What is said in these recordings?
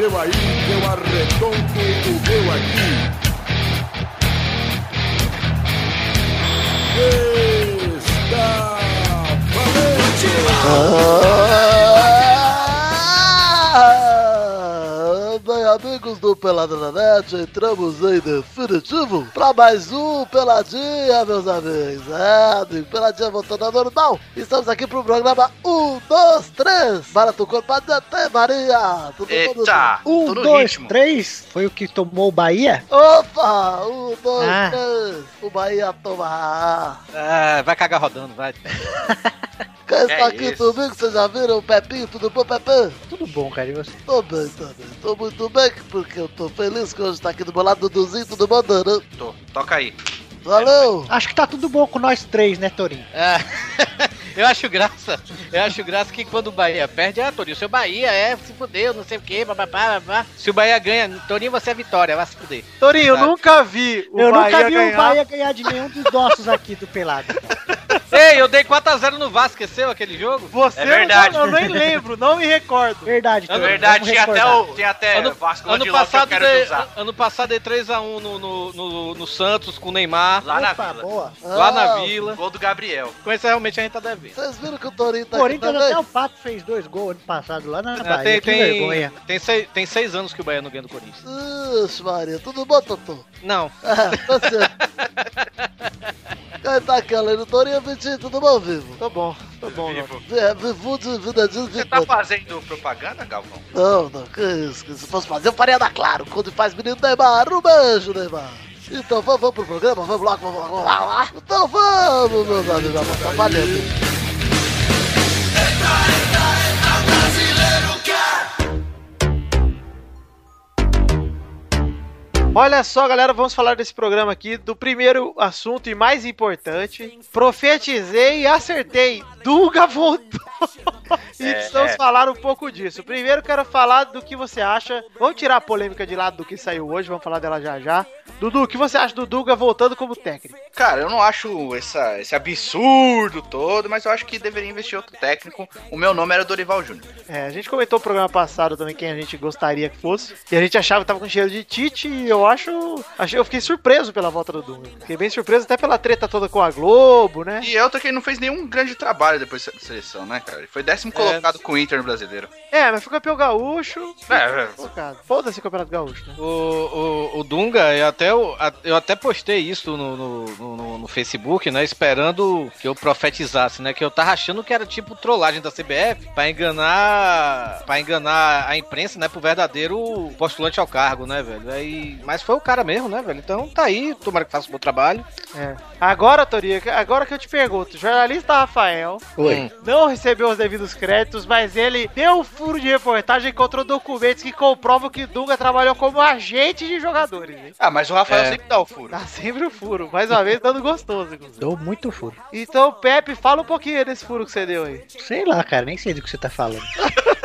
seu aí, eu arredondo o meu aqui. Está valente! Amigos do Pelada na Net, entramos em definitivo para mais um Peladinha, meus amigos. É, amigo, Peladinha voltando ao normal. Estamos aqui pro programa 1, 2, 3. Para tu corpo até Maria. Tudo? Eita! Um, tô no dois, ritmo. três. Foi o que tomou o Bahia? Opa! Um, dois, Ah. três. O Bahia toma. Ah, vai cagar rodando, vai. Quem está É aqui isso. comigo? Vocês já viram o Pepinho? Tudo bom, Pepinho? Tudo bom, cara. E você? Tô bem, tô bem. Tô muito bem, porque eu tô feliz que hoje tá aqui do meu lado Duduzinho, tudo bom, Dana? Tô. Toca aí. Valeu! Acho que tá tudo bom com nós três, né, Torinho? É. Eu acho graça, eu acho graça que quando o Bahia perde, ah, Torinho, seu Bahia é, se fudeu, não sei o que, bababá, babá. Se o Bahia ganha, Torinho, você é vitória, vai se fuder. Torinho, eu Sabe? nunca vi o eu Bahia nunca vi ganhar. o Bahia ganhar de nenhum dos nossos aqui do Pelado. Ei, eu dei 4x0 no Vasco, esqueceu aquele jogo? Você É verdade. Não, eu nem lembro, não me recordo. Verdade, É Torinho. verdade, tinha até, o, tinha até Ano, Vasco ano que passado, quero dei, usar. ano passado dei 3x1 no, no, no, no Santos com o Neymar, Lá na Opa, vila. boa. lá na Ah, vila. Gol do Gabriel. Com isso realmente a gente tá devendo. Vocês viram que o Torinho tá Corinthians até o Pato fez dois gols ano passado lá na Ah, Bahia. tem, que tem, vergonha. tem, seis, tem seis anos que o Bahia não ganha do Corinthians. Ixi, Maria, tudo bom, Totô? Não. Ah, tá certo. Quem tá aqui além do Torinho, Vitinho, tudo bom, Vivo? Tô bom, tô bom. não. Vivo. É, Vivo de vida de Você tá fazendo propaganda, Galvão? Não, não, que isso, que se fosse fazer, eu faria da Claro, quando faz menino Neymar, um beijo, Neymar. Então vamos, vamos pro programa, vamos lá, vamos lá, vamos lá. Então vamos, meus amigos, vamos tá valendo. Olha só, galera, vamos falar desse programa aqui, do primeiro assunto e mais importante. Profetizei e acertei. Dunga voltou. e É, precisamos é. falar um pouco disso. Primeiro quero falar do que você acha. Vamos tirar a polêmica de lado do que saiu hoje, vamos falar dela já já. Dudu, o que você acha do Dunga voltando como técnico? Cara, eu não acho essa, esse absurdo todo, mas eu acho que deveria investir outro técnico. O meu nome era Dorival Júnior. É, a gente comentou no programa passado também quem a gente gostaria que fosse. E a gente achava que tava com cheiro de Tite e eu acho. achei eu fiquei surpreso pela volta do Dunga. Fiquei bem surpreso até pela treta toda com a Globo, né? E outra que ele não fez nenhum grande trabalho depois da seleção, né, cara? Ele foi décimo colocado com o Inter no brasileiro. É, mas foi campeão gaúcho. É, é. Colocado. Foda-se o Campeonato Gaúcho, né? O, o, o Dunga, eu até, eu, eu até postei isso no, no, no- no Facebook, né? Esperando que eu profetizasse, né? Que eu tava achando que era tipo trollagem da CBF pra enganar. para enganar a imprensa, né? Pro verdadeiro postulante ao cargo, né, velho? Aí, mas foi o cara mesmo, né, velho? Então tá aí, tomara que faça um bom trabalho. É. Agora, Toria, agora que eu te pergunto, o jornalista Rafael Oi. Hum. não recebeu os devidos créditos, mas ele deu um furo de reportagem e encontrou documentos que comprovam que Dunga trabalhou como agente de jogadores, hein? Ah, mas o Rafael É. sempre dá o furo. Tá sempre o furo, mais uma vez dando gostoso, inclusive. Dou muito furo. Então, Pepe, fala um pouquinho desse furo que você deu aí. Sei lá, cara, nem sei do que você tá falando.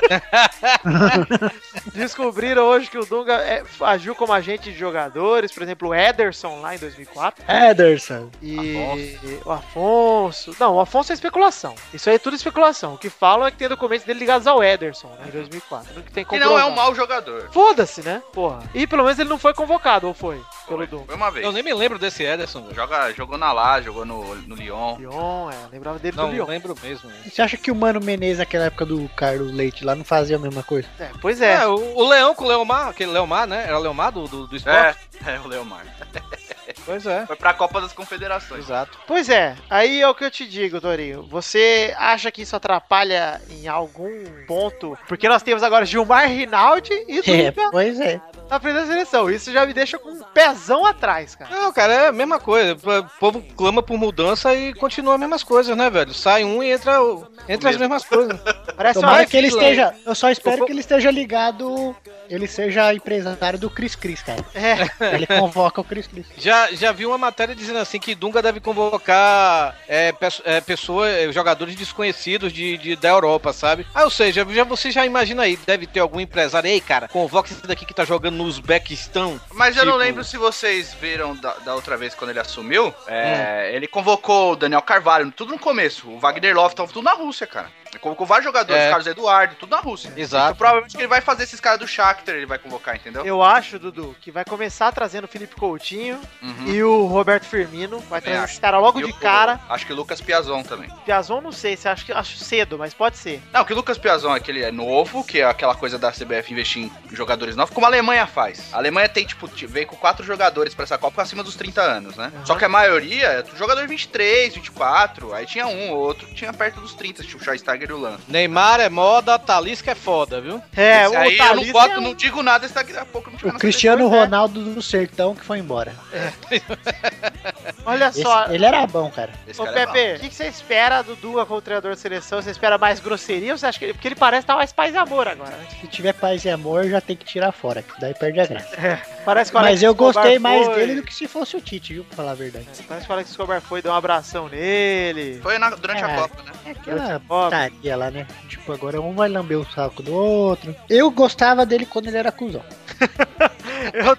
Descobriram hoje que o Dunga é, agiu como agente de jogadores, por exemplo, o Ederson lá em 2004. Ederson. E o Afonso. Não, o Afonso é especulação. Isso aí é tudo especulação. O que falam é que tem documentos dele ligados ao Ederson, né? Em 2004. Que tem Que não é um mau jogador. Foda-se, né? Porra. E pelo menos ele não foi convocado, ou foi? Pelo Foi, Dunga. foi uma vez. Eu nem me lembro desse Ederson, velho. Joga, jogou na lá, jogou no, no Lyon. Lyon, é. Lembrava dele Não do Lyon. lembro mesmo. né? Você acha que o Mano Menezes, naquela época do Carlos Leite lá, não fazia a mesma coisa? É, pois é. É, o, o Leão com o Leomar, aquele Leomar, né? Era o Leomar do, do, do esporte? É, é o Leomar. Pois é. Foi pra Copa das Confederações. Exato. Pois é, aí é o que eu te digo, Torinho. Você acha que isso atrapalha em algum ponto? Porque nós temos agora Gilmar Rinaldi e É, Dunga pois é. na frente da seleção. Isso já me deixa com um pezão atrás, cara. Não, cara, é a mesma coisa. O povo clama por mudança e continua as mesmas coisas, né, velho? Sai um e entra, entra as mesmas coisas. Parece uma Tomara que ele esteja. Eu só espero vou- que ele esteja ligado. Ele seja empresário do Cris Cris, cara. É, Ele convoca o Cris Cris. Já, já vi uma matéria dizendo assim que Dunga deve convocar é, é, pessoas, é, jogadores desconhecidos de, de- da Europa, sabe? Ah, ou seja, já, você já imagina aí, deve ter algum empresário, ei, cara, convoca esse daqui que tá jogando no Uzbequistão. Mas eu não Tipo- lembro se vocês viram da, da outra vez quando ele assumiu, é, ele convocou o Daniel Carvalho, tudo no começo. O Wagner Love tava tudo na Rússia, cara. Ele convocou vários jogadores, É. Carlos Eduardo, tudo na Rússia. Exato. Então, provavelmente que ele vai fazer esses caras do Shakhtar, ele vai convocar, entendeu? Eu acho, Dudu, que vai começar trazendo o Felipe Coutinho Uhum. e o Roberto Firmino. Vai Também trazer acho. os caras logo E de o- cara. Acho que o Lucas Piazon também. Piazon, não sei, se acho, que- acho cedo, mas pode ser. Não, que o Lucas Piazon é que ele é novo, que é aquela coisa da CBF investir em jogadores novos, como a Alemanha faz. A Alemanha tem, tipo, veio com quatro jogadores pra essa Copa acima dos 30 anos, né? Uhum. Só que a maioria é jogador 23, 24, aí tinha um ou outro que tinha perto dos 30, tipo o Schweinsteiger o Lan. Neymar é moda, Talisca é foda, viu? É, Esse aí eu não Talisca boto, é um- não digo nada, esse daqui a pouco não O Cristiano né? Ronaldo do Sertão que foi embora. Olha Esse- só. ele era bom, cara. Esse Ô cara é Pepe, o que, que você espera do Dunga como treinador de seleção? Você espera mais grosseria ou você acha que ele. Porque ele parece estar mais paz e amor agora? Se tiver paz e amor, já tem que tirar fora, que daí perde a graça. Parece que o Mas Alex eu Escobar gostei mais foi- dele do que se fosse o Tite, viu? Pra falar a verdade. Parece que o Alex Escobar foi, deu um abração nele. Foi na- durante a É. Copa, né? É aquela putaria lá, né? Tipo, agora um vai lamber o saco do outro. Eu gostava dele quando ele era cuzão. eu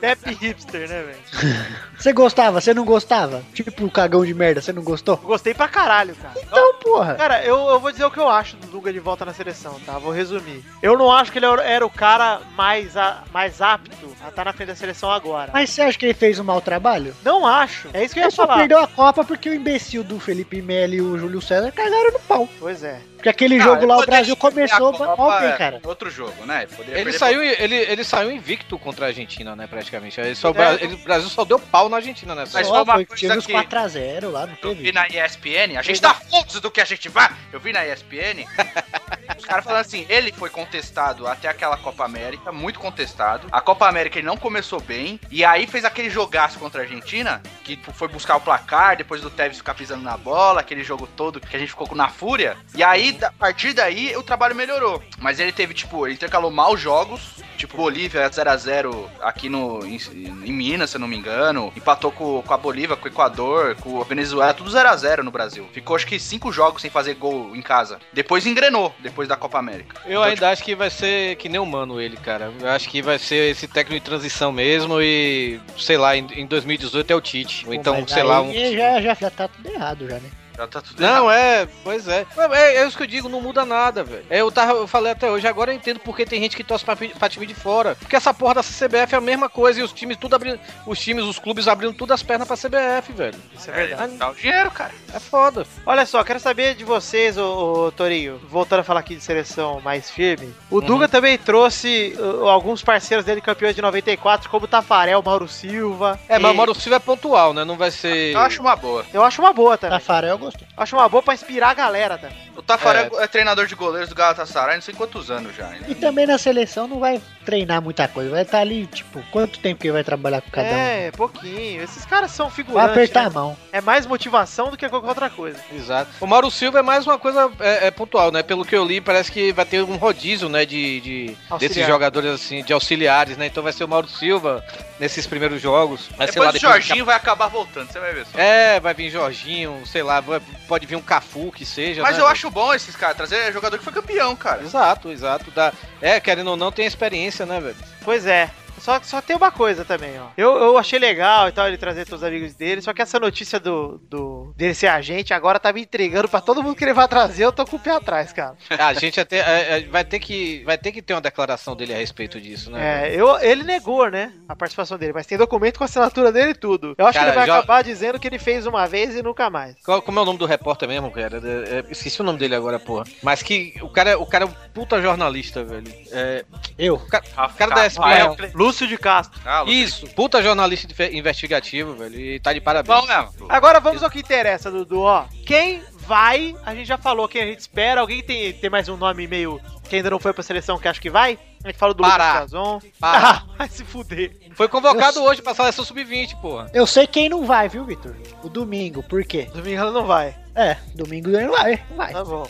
Pepe hipster, né, velho? Você gostava? Você não gostava? Tipo, o cagão de merda, você não gostou? Gostei pra caralho, cara. Então, porra. Cara, eu, eu vou dizer o que eu acho do Dunga de volta na seleção, tá? Vou resumir. Eu não acho que ele era- o cara mais, a- mais apto a estar na frente da seleção agora. Mas você acha que ele fez um mau trabalho? Não acho. É isso que eu Ele ia só falar. perdeu a Copa porque o imbecil do Felipe Melo e o Júlio César cagaram no pau. Pois é. Porque aquele jogo lá, o Brasil começou bem, é, cara. Outro jogo, né? Ele, poderia Ele saiu, ele, ele saiu invicto contra a Argentina, né, praticamente. Ele só, o É. Ele- o Brasil só deu pau na Argentina nessa. Mas Só, foi uma foi, coisa que- 4x0 lá, não Eu vi na ESPN, a gente tá foda do que a gente vai. Eu vi na ESPN, os caras falando assim, ele foi contestado até aquela Copa América, muito contestado. A Copa América ele não começou bem, e aí fez aquele jogaço contra a Argentina, que foi buscar o placar, depois do Tevez ficar pisando na bola, aquele jogo todo que a gente ficou na fúria. E aí, da- a partir daí, o trabalho melhorou. Mas ele teve, tipo, ele intercalou maus jogos, tipo, Bolívia 0x0 aqui no, em, em Minas, se eu não me engano. Empatou com, com a Bolívia, com o Equador, com a Venezuela, tudo 0x0 no Brasil. Ficou acho que cinco jogos sem fazer gol em casa. Depois engrenou, depois da Copa América. Eu Então, ainda acho que vai ser que nem o Mano ele, cara. Eu acho que vai ser esse técnico de transição mesmo e, sei lá, em, em 2018 é o Tite. Ou então, sei lá, um... Já, já, já tá tudo errado, já, né? Já tá tudo Não, errado. é, pois é. É, é isso que eu digo, não muda nada, velho. É, Eu, tava, eu falei até hoje, agora eu entendo porque tem gente que torce pra, pra time de fora. Porque essa porra da CBF é a mesma coisa e os times tudo abrindo. Os times, os clubes abrindo tudo as pernas pra CBF, velho. Isso é É, verdade. dá o dinheiro, cara. É foda. Olha só, quero saber de vocês, ô, ô, Torinho, voltando a falar aqui de seleção mais firme. O Dunga também trouxe uh, alguns parceiros dele campeões de 94, como o Tafarel, Mauro Silva. É, mas E o Mauro Silva é pontual, né? Não vai ser. Eu acho uma boa. Eu acho uma boa também. Tafarel eu gostei. Acho uma boa pra inspirar a galera também. O Tafarel é. treinador de goleiros do Galatasaray, não sei quantos anos já. E também na seleção não vai treinar muita coisa. Vai estar ali, tipo, quanto tempo que ele vai trabalhar com cada um? É, pouquinho. Esses caras são Vai figurantes. apertar né? a mão. É mais motivação do que qualquer outra coisa. Exato. O Mauro Silva é mais uma coisa é, é pontual, né? Pelo que eu li, parece que vai ter um rodízio, né? De, de desses jogadores assim, de auxiliares, né? Então vai ser o Mauro Silva nesses primeiros jogos. Mas, sei Depois lá, o depois Jorginho vai acabar voltando, você vai ver só. É, vai vir Jorginho, sei lá, vai- pode vir um Cafu que seja. Mas né, eu velho? Acho bom esses caras, trazer jogador que foi campeão, cara. Exato, exato. Dá... É, querendo ou não, tem experiência, né, velho? Pois é. Só, só tem uma coisa também, ó. Eu, eu achei legal e tal ele trazer todos os amigos dele, só que essa notícia do, do dele ser agente agora tá me entregando pra todo mundo que ele vai trazer, eu tô com o pé atrás, cara. A gente até é, é, vai ter que vai ter que ter uma declaração dele a respeito disso, né? É, eu, ele negou, né, a participação dele, mas tem documento com a assinatura dele e tudo. Eu acho Cara, que ele vai já- acabar dizendo que ele fez uma vez e nunca mais. Qual, como é o nome do repórter mesmo, cara? É, é, esqueci o nome dele agora, porra. Mas que o cara, o cara é um puta jornalista, velho. É, Eu. o cara, o cara da Rafael SPN. Lúcio de Castro. Ah, Lucas. Isso, puta jornalista inve- investigativo, velho. E tá de parabéns. Bom mesmo. Agora vamos ao que interessa, Dudu, ó. Quem vai, a gente já falou quem a gente espera, alguém tem, tem mais um nome meio que ainda não foi pra seleção que acha que vai? A gente fala do Pará. Lucas. Pará. Ah, vai se fuder. Foi convocado hoje pra seleção sub-20, porra. Eu sei quem não vai, viu, Vitor? O domingo. Por quê? Domingo não vai. É, domingo ele vai. Vai. Tá bom.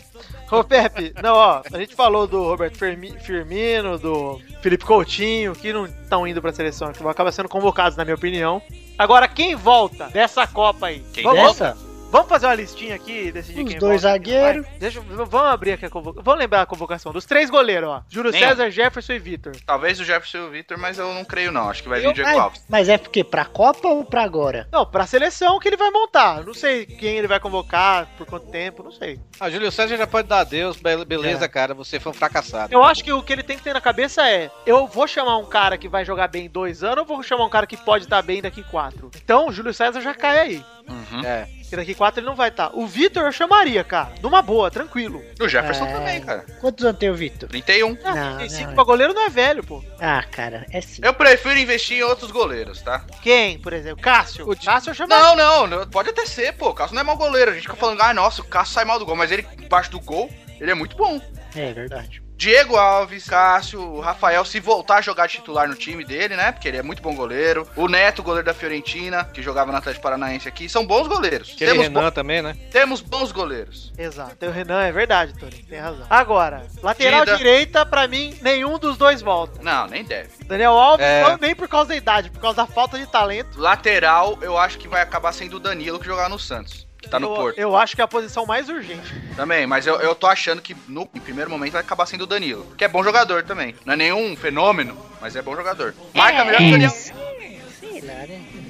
Ô, Pepe, não, ó, a gente falou do Roberto Firmi- Firmino, do Felipe Coutinho, que não estão indo pra seleção, que vão acabar sendo convocados, na minha opinião. Agora, quem volta dessa Copa aí? Quem Vamos- Dessa? Vamos fazer uma listinha aqui, decidir Os quem dois zagueiros. Deixa, vamos abrir aqui a convocação. Vamos lembrar a convocação dos três goleiros, ó. Júlio Nenhum. César, Jefferson e Vitor. Talvez o Jefferson e o Victor, mas eu não creio não. Acho que vai vir Eu- o Diego Mas, Alves. mas é porque pra Copa ou pra agora? Não, pra seleção que ele vai montar. Não sei quem ele vai convocar, por quanto tempo, não sei. Ah, Júlio César já pode dar adeus, be- beleza, cara, você foi um fracassado. Eu acho que o que ele tem que ter na cabeça é: eu vou chamar um cara que vai jogar bem em dois anos ou vou chamar um cara que pode estar bem daqui quatro? Então, Júlio César já cai aí. Uhum. É. Porque daqui quatro ele não vai estar. O Vitor eu chamaria, cara. Numa boa, tranquilo. O Jefferson É. também, cara. Quantos anos tem o Vitor? 31. Ah, Não, 35 não, pra goleiro não é velho, pô. Ah, cara, é sim. Eu prefiro investir em outros goleiros, tá? Quem, por exemplo? Cássio. O Cássio eu chamaria. Não, não, não, pode até ser, pô. O Cássio não é mau goleiro. A gente fica falando, ah, nossa, o Cássio sai mal do gol. Mas ele, embaixo do gol, ele é muito bom. É verdade. Diego Alves, Cássio, o Rafael, se voltar a jogar titular no time dele, né? Porque ele é muito bom goleiro. O Neto, goleiro da Fiorentina, que jogava no Atlético Paranaense aqui, são bons goleiros. Aquele Temos, Renan bo- também, né? temos bons goleiros. Exato. Tem o Renan, é verdade, Tony. Tem razão. Agora, lateral Dida. direita, pra mim, nenhum dos dois volta. Não, nem deve. Daniel Alves, É. não nem por causa da idade, por causa da falta de talento. Lateral, eu acho que vai acabar sendo o Danilo que jogar no Santos. Que tá no eu, Porto. eu acho que é a posição mais urgente. Também, mas eu, eu tô achando que no em primeiro momento vai acabar sendo o Danilo. Que é bom jogador também. Não é nenhum fenômeno, mas é bom jogador. Marca melhor que o Daniel.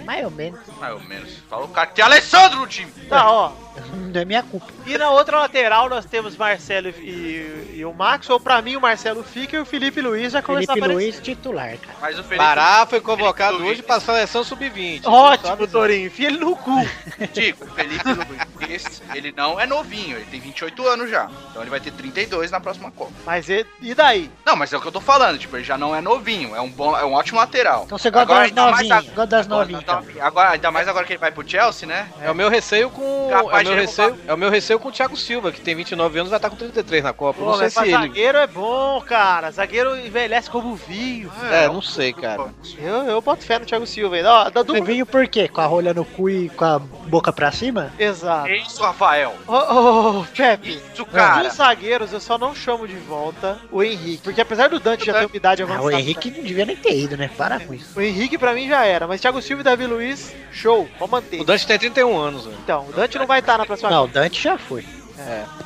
Mais ou menos. Mais ou menos. Fala o cara que tem Alessandro no time. Tá, ó. Não é minha culpa. E na outra lateral nós temos Marcelo e, e o Max, ou pra mim o Marcelo fica e o Felipe Luiz já começou Felipe a aparecer. Luiz titular, cara. Mas o Felipe Pará foi convocado Felipe hoje pra seleção sub-20. Ótimo, Torinho. Enfia ele no cu. Digo, o Felipe Luiz, ele não é novinho, ele tem 28 anos já. Então ele vai ter 32 na próxima Copa. Mas e, e daí? Não, mas é o que eu tô falando, tipo, ele já não é novinho, é um bom, é um ótimo lateral. Então você gosta Agora, das mais novinhas. a- Gosta das agora, novinhas, tá- agora, ainda mais agora que ele vai pro Chelsea, né? É o meu receio com. Capaz é, o meu receio, é o meu receio com o Thiago Silva, que tem 29 anos e vai estar com 33 na Copa. Pô, não sei se ele. zagueiro é bom, cara. Zagueiro envelhece como vinho. É, não sei, cara. Eu, eu boto fé no Thiago Silva aí. Ó, da dupla. viu por quê? Com a rolha no cu e com a boca pra cima? Exato. É isso, Rafael. Ô, ô, ô, Pepe. Isso, cara. Dos zagueiros, eu só não chamo de volta o Henrique. Porque apesar do Dante já ter uma idade Ah, avançada. o Henrique não devia nem ter ido, né? Para com isso. O Henrique pra mim já era. Mas Thiago Silva e Davi Luiz, show. Pode manter. O Dante tem 31 anos, velho. Então, o Dante não vai estar na próxima Não, o Dante já foi.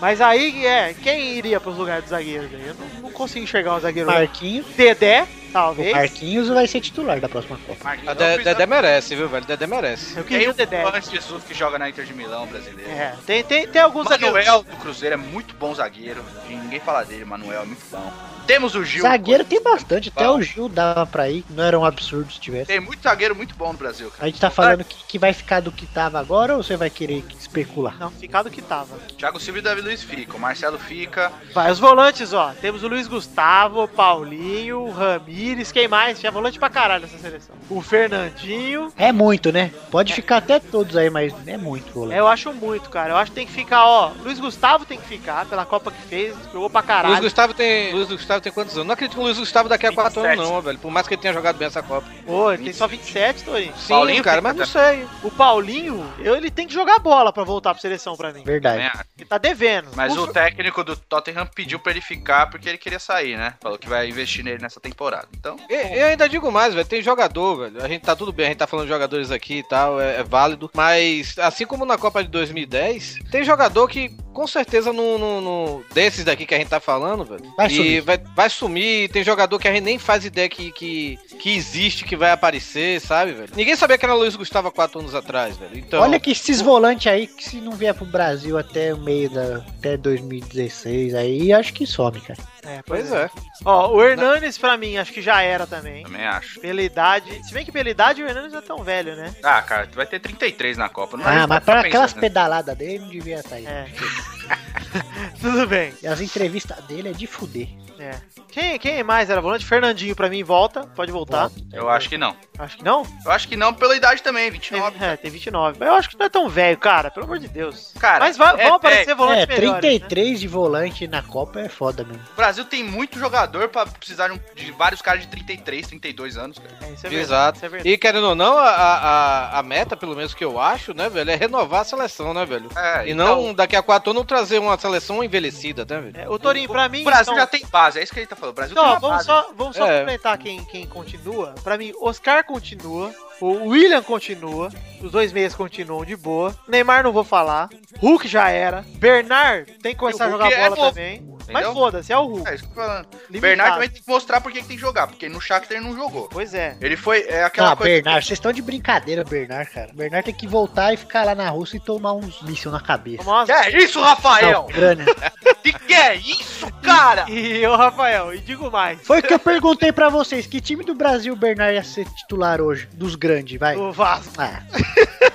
Mas aí, é, quem iria pros lugares dos zagueiros aí? Eu não, não consigo enxergar um zagueiro. Marquinhos. Dedé, O talvez. Marquinhos vai ser titular da próxima Copa. Marquinhos A não De- precisa- Dedé merece, viu, velho? Dedé merece. Eu Tem queria o o Dedé. Juan Jesus que joga na Inter de Milão, brasileiro. É, tem, tem, tem alguns zagueiros. Manuel do Cruzeiro é muito bom zagueiro. Ninguém fala dele, Manuel é muito bom. Temos o Gil. Zagueiro tem bastante, até o Gil dava pra ir, não era um absurdo se tivesse. Tem muito zagueiro muito bom no Brasil, cara. A gente tá falando que, que vai ficar do que tava agora ou você vai querer especular? Não, ficar do que tava. Thiago Silva e Davi Luiz ficam. O Marcelo fica. Vai, os volantes, ó. Temos o Luiz Gustavo, Paulinho, Ramires, quem mais? Tinha volante pra caralho nessa seleção. O Fernandinho. É muito, né? Pode ficar até todos aí, mas é muito, É, volante. eu acho muito, cara. Eu acho que tem que ficar, ó. Luiz Gustavo tem que ficar pela Copa que fez, jogou pra Luiz caralho. Gustavo tem. Luiz Gustavo tem quantos anos? Não acredito que o Luiz Gustavo daqui a 4 anos, 27. não, velho. Por mais que ele tenha jogado bem essa Copa. Pô, ele tem só 27, Torinho. Sim, Paulinho cara, mas não sei. O Paulinho, eu- ele tem que jogar bola pra voltar pra seleção pra mim. Verdade. Ele tá devendo. Mas o Fer- técnico do Tottenham pediu pra ele ficar porque ele queria sair, né? Falou que vai investir nele nessa temporada. Então, E- Eu ainda digo mais, velho. Tem jogador, velho. A gente tá tudo bem, a gente tá falando de jogadores aqui e tal, é, é válido. Mas, assim como na Copa de 2010, tem jogador que com certeza no, no- no- desses daqui que a gente tá falando, velho. Vai e. Vai, vai sumir. Tem jogador que a gente nem faz ideia que, que, que existe, que vai aparecer, sabe, velho? Ninguém sabia que era Luiz Gustavo há quatro anos atrás, velho. Então, Olha que esses volantes aí, que se não vier pro Brasil até o meio da. até 2016, aí acho que some, cara. É, Pois é. Ó, o Hernanes pra mim, acho que já era também. também acho. Pela idade. Se bem que pela idade o Hernanes não é tão velho, né? Ah, cara, tu vai ter 33 na Copa. Não Ah, vai mas para aquelas pensando. pedaladas dele, não devia estar aí. É. Tudo bem. E as entrevistas dele é de fuder. É. Quem, quem mais era volante? Fernandinho pra mim volta. Pode voltar. Eu acho que não. Acho que não. Eu acho que não pela idade também, Tem, 29. é, tem 29. Mas eu acho que não é tão velho, cara. Pelo amor de Deus. Cara, Mas vai, é vão aparecer velho. volantes É, melhores. né? 33 de volante na Copa é foda mesmo. O Brasil tem muito jogador pra precisar de, um- de vários caras de 33, 32 anos, cara. É, isso é verdade. Exato. Isso é verdade. E querendo ou não, a, a, a meta, pelo menos que eu acho, né, velho, é renovar a seleção, né, velho? É, E então, não daqui a quatro anos trazer uma seleção envelhecida, né, velho? É, o Torinho, pra mim. O Brasil então- já tem base, é isso que ele tá falando. O Brasil Não, tem uma vamos base. só, vamos só É. complementar quem, quem continua. Pra mim, Oscar continua. O William continua. Os dois meias continuam de boa. Neymar não vou falar. Hulk já era. Bernard tem que começar a E jogar é bola novo, também. Mas foda-se, é o Hulk. É isso que eu tô falando. Limitado. Bernard também tem que mostrar por que tem que jogar, porque no Shakhtar ele não jogou. Pois é. Ele foi, é aquela Ah, coisa... Bernard, vocês estão de brincadeira, Bernard, cara. Bernard tem que voltar e ficar lá na Rússia e tomar uns míssil na cabeça. Que é isso, Rafael? Ucrânia. Que que é isso, cara? E o Rafael, e digo mais. Foi o que eu perguntei pra vocês. Que time do Brasil o Bernard ia ser titular hoje? Dos grandes, vai. O Vasco. Ah.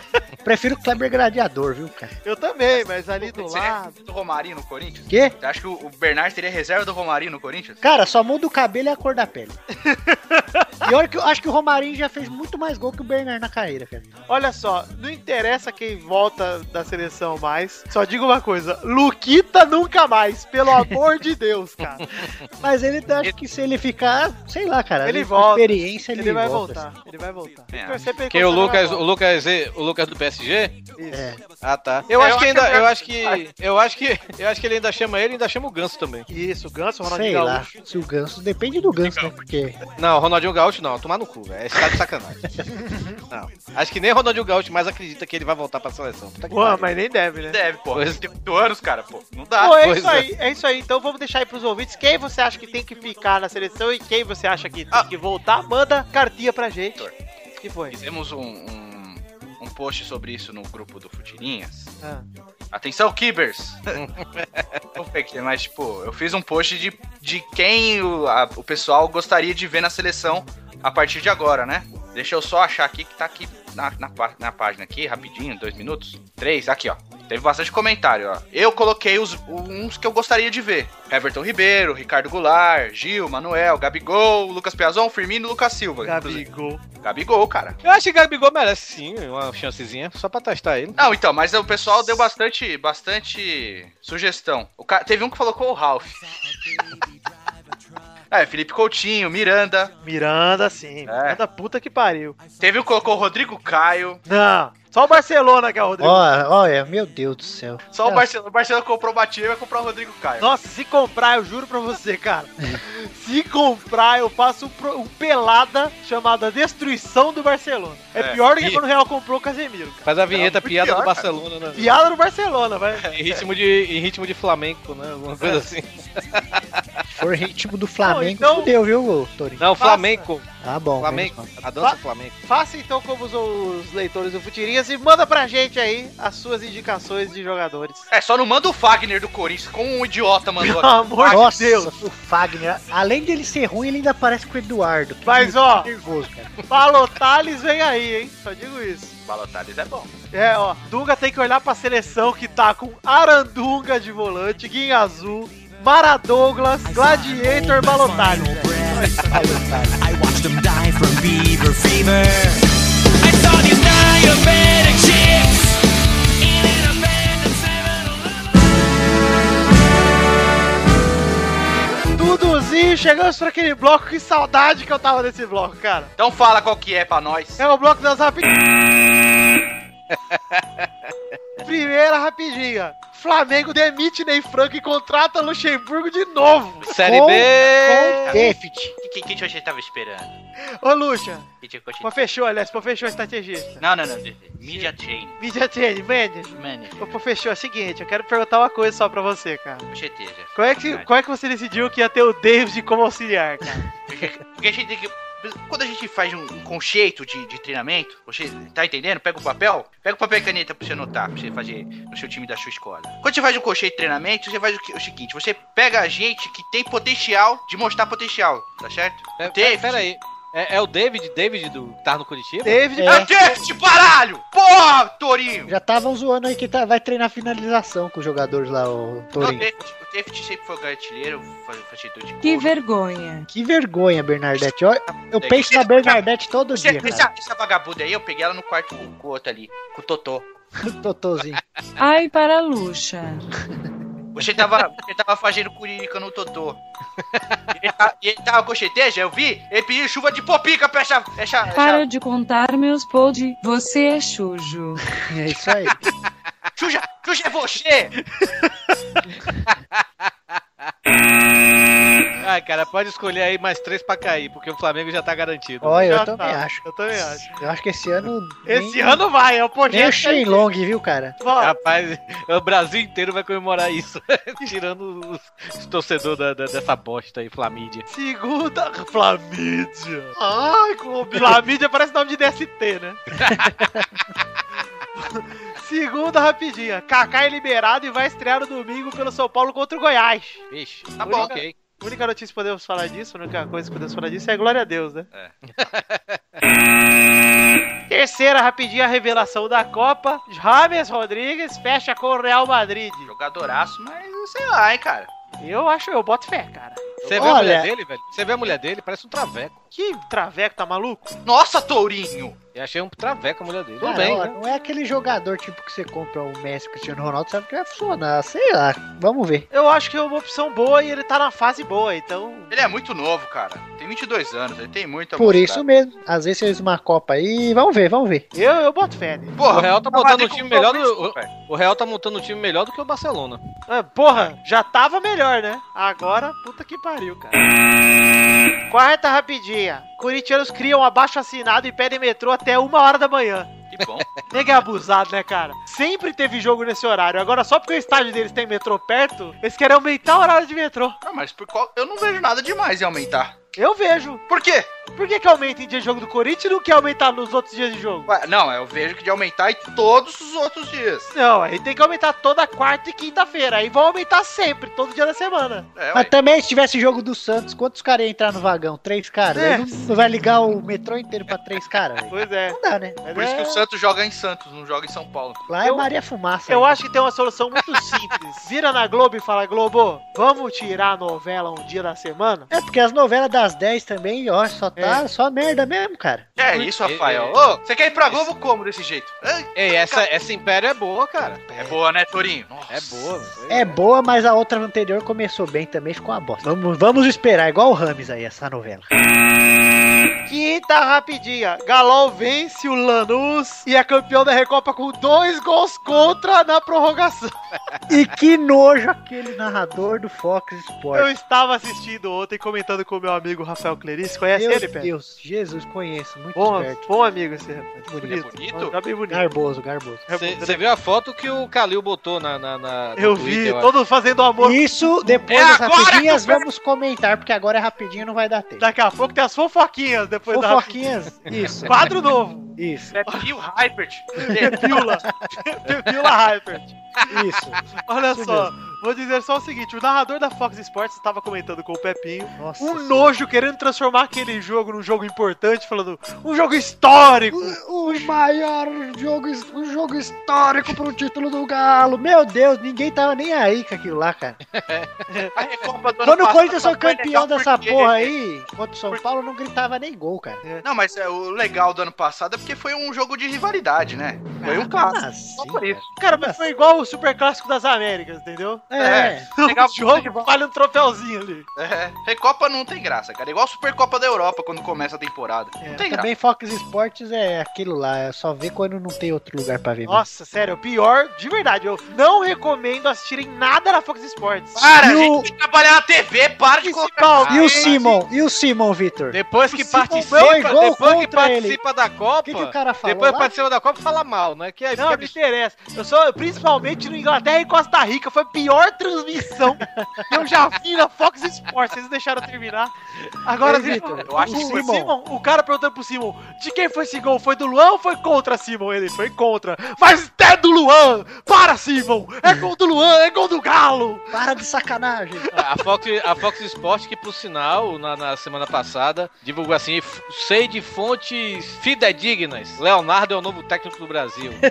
Prefiro o Kleber Gladiador, viu, cara? Eu também, mas ali do Você é lado. do Romarinho no Corinthians? Quê? Você acha que o Bernard seria reserva do Romarinho no Corinthians? Cara, só muda o cabelo e a cor da pele. e olha que eu acho que o Romarinho já fez muito mais gol que o Bernard na carreira, cara. Olha só, não interessa quem volta da seleção mais. Só digo uma coisa: Luquita nunca mais, pelo amor de Deus, cara. Mas ele acho que se ele ficar, sei lá, cara. Ele volta. experiência ele, Ele vai volta, voltar, ele vai voltar. É. Tem que torcer pra ele Quem o Lucas, o. Lucas, o Lucas do PSG? É. Ah, tá. Eu, É, acho eu que ainda, é eu acho que, eu acho que, eu acho que ele ainda chama ele, e ainda chama o Ganso também. Isso, Ganso, Sei Ronaldinho lá. Gaúcho. Se o Ganso. Depende do Ganso, né? Porque. Não, Ronaldinho Gaúcho não, tomar no cu, velho. Esse tá de sacanagem. não. Acho que nem Ronaldinho Gaúcho mais acredita que ele vai voltar pra seleção. Puta pariu. mas nem deve, né? Deve, pô. Pois- Tem 8 anos, cara, pô. Não dá. Pô, é pois isso é. aí, é isso aí. Então vamos deixar aí pros ouvintes quem você acha que tem que ficar na seleção e quem você acha que tem Ah. que voltar. Manda cartinha pra gente. O que foi? Fizemos um, um, um post sobre isso no grupo do Futirinhas. Ah. Atenção, Kibers! Mas, tipo, eu fiz um post de, de quem o, a- o pessoal gostaria de ver na seleção a partir de agora, né? Deixa eu só achar aqui que tá aqui na, na, na página aqui, rapidinho, dois minutos. Três, aqui, ó. Teve bastante comentário, ó. Eu coloquei os, uns que eu gostaria de ver. Everton Ribeiro, Ricardo Goulart, Gil, Manuel, Gabigol, Lucas Piazon, Firmino e Lucas Silva. inclusive. Gabigol. Gabigol, cara. Eu acho que Gabigol merece sim uma chancezinha, só pra testar ele. Não, então, mas o pessoal deu bastante, bastante sugestão. O ca... Teve um que colocou o Ralph. É, Felipe Coutinho, Miranda. Miranda, sim. Miranda, puta que pariu. Teve um que colocou o Rodrigo Caio. Não, só o Barcelona que é o Rodrigo. Olha, olha, meu Deus do céu. Só o Barcelona. O Barcelona comprou o Batia e vai comprar o Rodrigo Caio. Nossa, se comprar, eu juro pra você, cara. se comprar, eu faço um, um pelada chamada Destruição do Barcelona. É, É. pior do que E- quando o Real comprou o Casemiro, cara. Faz a vinheta muito piada pior, do cara. Barcelona, né? Piada no Barcelona, vai. Em ritmo de, em ritmo de flamenco, né? Alguma coisa assim. For ritmo do Flamengo, então- fudeu, viu, Torinho? Não, Faça. flamenco. Tá bom. Flamenco. menos A dança Fa- flamenco. Faça então como os, os leitores do Futirinhas e manda pra gente aí as suas indicações de jogadores. É, só não manda o Fagner do Corinthians, como um idiota mandou Pelo amor de Deus. o Fagner, além dele ser ruim, ele ainda parece com o Eduardo. que Mas, ó. nervoso, cara. Palotales vem aí, hein? Só digo isso. Balotares é bom. É, ó. Dunga tem que olhar pra seleção que tá com Arandunga de volante, Guinha Azul, Maradouglas, Gladiator, Balotales. I watched them die from beaver fever. I saw these diabetic chicks in an abandoned 7-Eleven. Duduzinho, chegamos pra aquele bloco. Que saudade que eu tava desse bloco, cara. Então fala qual que é pra nós. É o bloco das rapidinhas. Primeira rapidinha. Flamengo demite Ney Franco e contrata Luxemburgo de novo. Série Com- B. Com déficit. O que, que, que você tava esperando? Ô. Que que- Pô, fechou, aliás, pô, fechou, estrategista. Não, não, não. Media Chain. Media Chain, manager. Manager. Ô, pô, fechou, é o seguinte, eu quero perguntar uma coisa só pra você, cara. Cheteja. Qual é, que, qual é que você decidiu que ia ter o David como auxiliar, cara? Porque a gente tem que. Quando a gente faz um, um conceito de, de treinamento, você tá entendendo? Pega o papel, pega o papel e caneta pra você anotar, pra você fazer no seu time da sua escola. Quando você faz um conceito de treinamento, você faz o, que- o seguinte: você pega a gente que tem potencial de mostrar potencial, tá certo? Pera, Teve. pera aí. É, é o David, David do que tá no Curitiba? David, É. É o David, baralho! Porra, Torinho! Já estavam zoando aí que tá, vai treinar finalização com os jogadores lá, o Não, o Torinho. David, o David sempre foi o artilheiro, fazedor de Que gol. vergonha. Que vergonha, Bernardette. Olha, eu penso na Bernardette todo Esse- dia, essa, essa vagabunda aí, eu peguei ela no quarto com, o outro ali, com o Totô. Totozinho. Ai, para Luxa. Você tava, você tava fazendo curirica no Totô. Ele, tá- ele tava com cheteja, eu vi. Ele pediu chuva de popica pra essa. essa, Para essa de contar meus pod. Você é chujo. É isso aí. Xuxa, Xuxa é você! Ah, cara, pode escolher aí mais três pra cair, porque o Flamengo já tá garantido. Olha, eu também tá. acho. Eu também acho. Eu acho que esse ano. Esse nem- ano vai, é o Nem o projeto. Shenlong, viu, cara? Ó, Rapaz, o Brasil inteiro vai comemorar isso. Tirando os, os torcedores da- da- dessa bosta aí, Flamídia. Segunda. Flamídia. Ai, clube. Flamídia parece nome de DST, né? Segunda rapidinha. Kaká é liberado e vai estrear no domingo pelo São Paulo contra o Goiás. Vixe, Tá bom. ok. A única notícia que podemos falar disso, a única coisa que podemos falar disso é glória a Deus, né? Terceira rapidinha a revelação da Copa. James Rodrigues fecha com o Real Madrid. Jogadoraço, mas sei lá, hein, cara. Eu acho, eu boto fé, cara. Você vê a Olha- mulher dele, velho? Você vê a mulher dele? Parece um traveco. Que traveco, tá maluco? Nossa, Tourinho! Eu achei um traveco a mulher dele. Tudo Cara, bem, ó, né? Não é aquele jogador tipo que você compra o Messi Cristiano Ronaldo, sabe que vai funcionar. Sei lá, vamos ver. Eu acho que é uma opção boa e ele tá na fase boa, então. Ele é muito novo, cara. Tem 22 anos, ele tem muita Por mostrar. isso mesmo. Às vezes fez uma Copa aí, vamos ver, vamos ver. Eu, eu boto fé nele. Porra, O Real tá mas montando um time melhor do. O Real tá montando um time melhor do que o Barcelona. Ah, porra, já tava melhor, né? Agora, puta que pariu, cara. Quarta rapidinha. Corintianos criam abaixo assinado e pedem metrô até uma hora da manhã. Que bom. Nega é abusado, né, cara? Sempre teve jogo nesse horário. Agora, só porque o estádio deles tem metrô perto, eles querem aumentar o horário de metrô. Ah, mas por qual... eu não vejo nada demais em aumentar. Eu vejo. Por quê? Por que, que aumenta em dia de jogo do Corinthians e não quer aumentar nos outros dias de jogo? Ué, não, eu vejo que de aumentar em todos os outros dias. Não, aí tem que aumentar toda quarta e quinta-feira. Aí vão aumentar sempre, todo dia da semana. É. Mas também, se tivesse jogo do Santos, quantos caras iam entrar no vagão? Três caras? É. Não, não vai ligar o metrô inteiro pra três caras? velho? Pois é. Não dá, né? Mas Por isso é- que o Santos joga em Santos, não joga em São Paulo. Lá é Eu- Maria Fumaça. Eu ainda. acho que tem uma solução muito simples. Vira na Globo e fala, Globo, vamos tirar a novela um dia da semana? É porque as novelas das 10 também, ó, só tá só merda mesmo, cara. É isso, Rafael. é- Ô, você quer ir pra Globo como desse jeito? Ei, essa, essa Império é boa, cara. É boa, né, Torinho? Nossa. É boa. É boa, mas a outra anterior começou bem também, ficou uma bosta. Vamos, vamos esperar, igual o Rames aí, essa novela. Quinta rapidinha. Galol vence o Lanús e é campeão da Recopa com dois gols contra na prorrogação. E que nojo aquele narrador do Fox Sports. Eu estava assistindo ontem comentando com o meu amigo Rafael Clarice. Conhece Meu ele, Pedro? Deus, Jesus, conheço, muito Bom, esperto. bom amigo esse rapaz. Bonito. bonito? Tá bem bonito. Garboso, garboso. Você viu a foto que o Kalil botou na. na, na- no Eu Twitter, vi, eu todos fazendo amor. Isso, depois É das rapidinhas, vamos comentar, porque agora é rapidinho, não vai dar tempo. Daqui a pouco tem as fofoquinhas depois da Fofoquinhas, isso, Quadro novo. Isso, Pepinho Hypert. Pepila. Pepila Hypert. isso. Olha Isso só, vou dizer só o seguinte: o narrador da Fox Sports estava comentando com o Pepinho. Nossa Um Senhora. nojo querendo transformar aquele jogo num jogo importante, falando um jogo histórico. O, o maior jogo, um jogo histórico pro título do Galo. Meu Deus, ninguém tava nem aí com aquilo lá, cara. Quando o Corinthians foi campeão dessa porque- porra aí, contra o São Paulo, não gritava nem gol, cara. Não, mas é, o legal do ano passado é porque foi um jogo de rivalidade, né? Foi um clássico. Ah, Só por isso. Cara, mas foi igual o Super Clássico das Américas, entendeu? É, Legal o jogo vale um troféuzinho ali. É, Recopa não tem graça, cara. Igual a Supercopa da Europa quando começa a temporada. não tem graça. também Fox Sports é aquilo lá, é só ver quando não tem outro lugar pra ver. mesmo. Nossa, sério, o pior, de verdade, eu não recomendo assistirem nada na Fox Sports. Para, E a o- gente tem que trabalhar na TV, para de colocar. E o Ah, Simon? E o Simon, Vitor? Depois que O participa, depois que participa da Copa, O que, que o cara falou depois lá? participa da Copa, fala mal, né? Que aí Não, não interessa. Eu sou, principalmente no Inglaterra e Costa Rica, foi a pior transmissão que eu já vi na Fox Sports. Vocês deixaram terminar. Agora, Ei, Vitor, eu acho o que foi Simon, o cara perguntando pro Simon, de quem foi esse gol? Foi do Luan ou foi contra, Simon? Ele foi contra. Mas é do Luan! Para, Simon! É gol do Luan, é gol do Galo! Para de sacanagem. A Fox, a Fox Sport, que por sinal, na, na semana passada, divulgou assim: "F- sei de fontes fidedignas. Leonardo é o novo técnico do Brasil.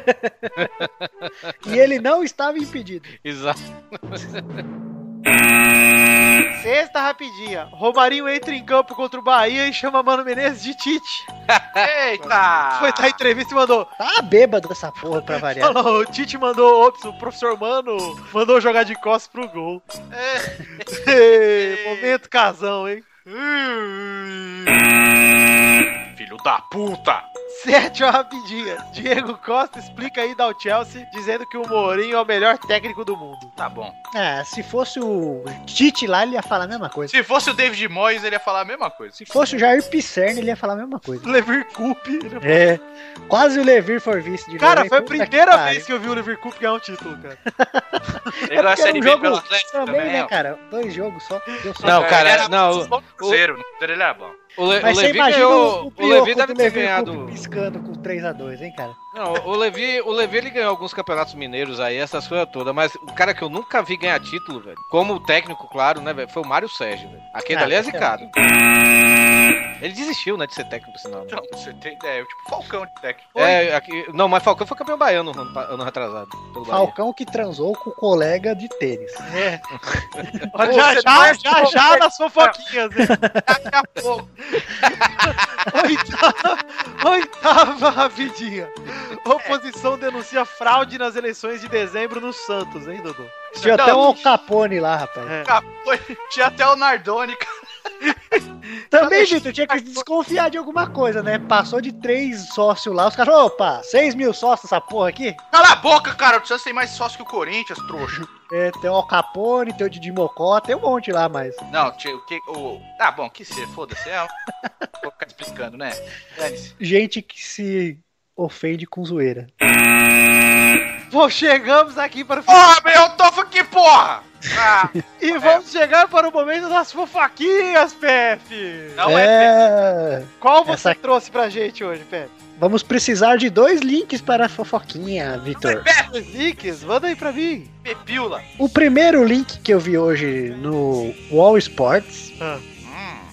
E ele não estava impedido. Exato. Sexta rapidinha. Romarinho entra em campo contra o Bahia e chama Mano Menezes de Tite. Eita! Foi dar entrevista e mandou. Tá bêbado essa porra pra variar. Falou, o Tite mandou, ops, o professor Mano mandou jogar de costas pro gol. Ei, momento casão, hein? Filho da puta! Sete, ó, rapidinha. Diego Costa explica aí da Chelsea, dizendo que o Mourinho é o melhor técnico do mundo. Tá bom. É, se fosse o Tite lá, ele ia falar a mesma coisa. Se fosse o David Moyes, ele ia falar a mesma coisa. Se fosse o Jair Pisserni, ele ia falar a mesma coisa. Levir Coupe. É, quase o Levir for vice de Cara, foi a primeira vez que eu vi o Levir Coupe ganhar um título, cara. Ele ganhou a porque era Série um B pelo Atlético Também, também, né, ó. cara? Dois jogos só. Deu só. Não, cara, não, no Cruzeiro ele era bom. O, Le, o Mas você Levi imagina ganhou. o, O, pior Levi deve o ter ganhado. Piscando com 3x2, hein, cara? Não, o Levi, o Levi ele ganhou alguns campeonatos mineiros aí, essas coisas todas, mas o cara que eu nunca vi ganhar título, velho, como técnico, claro, né, velho, foi o Mário Sérgio, velho. Aquele Ah, ali é tá zicado. Ele desistiu, né, de ser técnico, sinal. né? Pra você ter ideia, tipo Falcão de técnico. É, aqui, não, mas Falcão foi campeão baiano ano, ano retrasado. Falcão que transou com o colega de tênis. É. Olha, já, já, não é já, já nas fofoquinhas? Daqui a pouco. Oitava, oitava rapidinha. Oposição denuncia fraude nas eleições de dezembro no Santos, hein, Dodô? Tinha Não, até Al Capone lá, rapaz. É. Foi- Tinha até o Nardoni, cara. Também, Vitor, tinha que desconfiar de alguma coisa, né? Passou de três sócios lá, os caras, opa, 6 mil sócios essa porra aqui? Cala a boca, cara. O Santos tem mais sócio que o Corinthians, trouxa. É, tem o Al Capone, tem o Didi Mocó, tem um monte lá, mas. Não, tinha o que. O... Ah, bom, que ser, foda-se. É, vou ficar explicando, né? Gente que se ofende com zoeira. Bom, chegamos aqui para o Porra, meu, eu tô aqui, porra! Ah, E vamos chegar para o momento das fofoquinhas, Pepe! não é. é. Qual você Essa- trouxe pra gente hoje, Pepe? Vamos precisar de dois links para a fofoquinha, Vitor. Os links, manda aí pra mim. Pepila. O primeiro link que eu vi hoje no Wall Sports. Ah.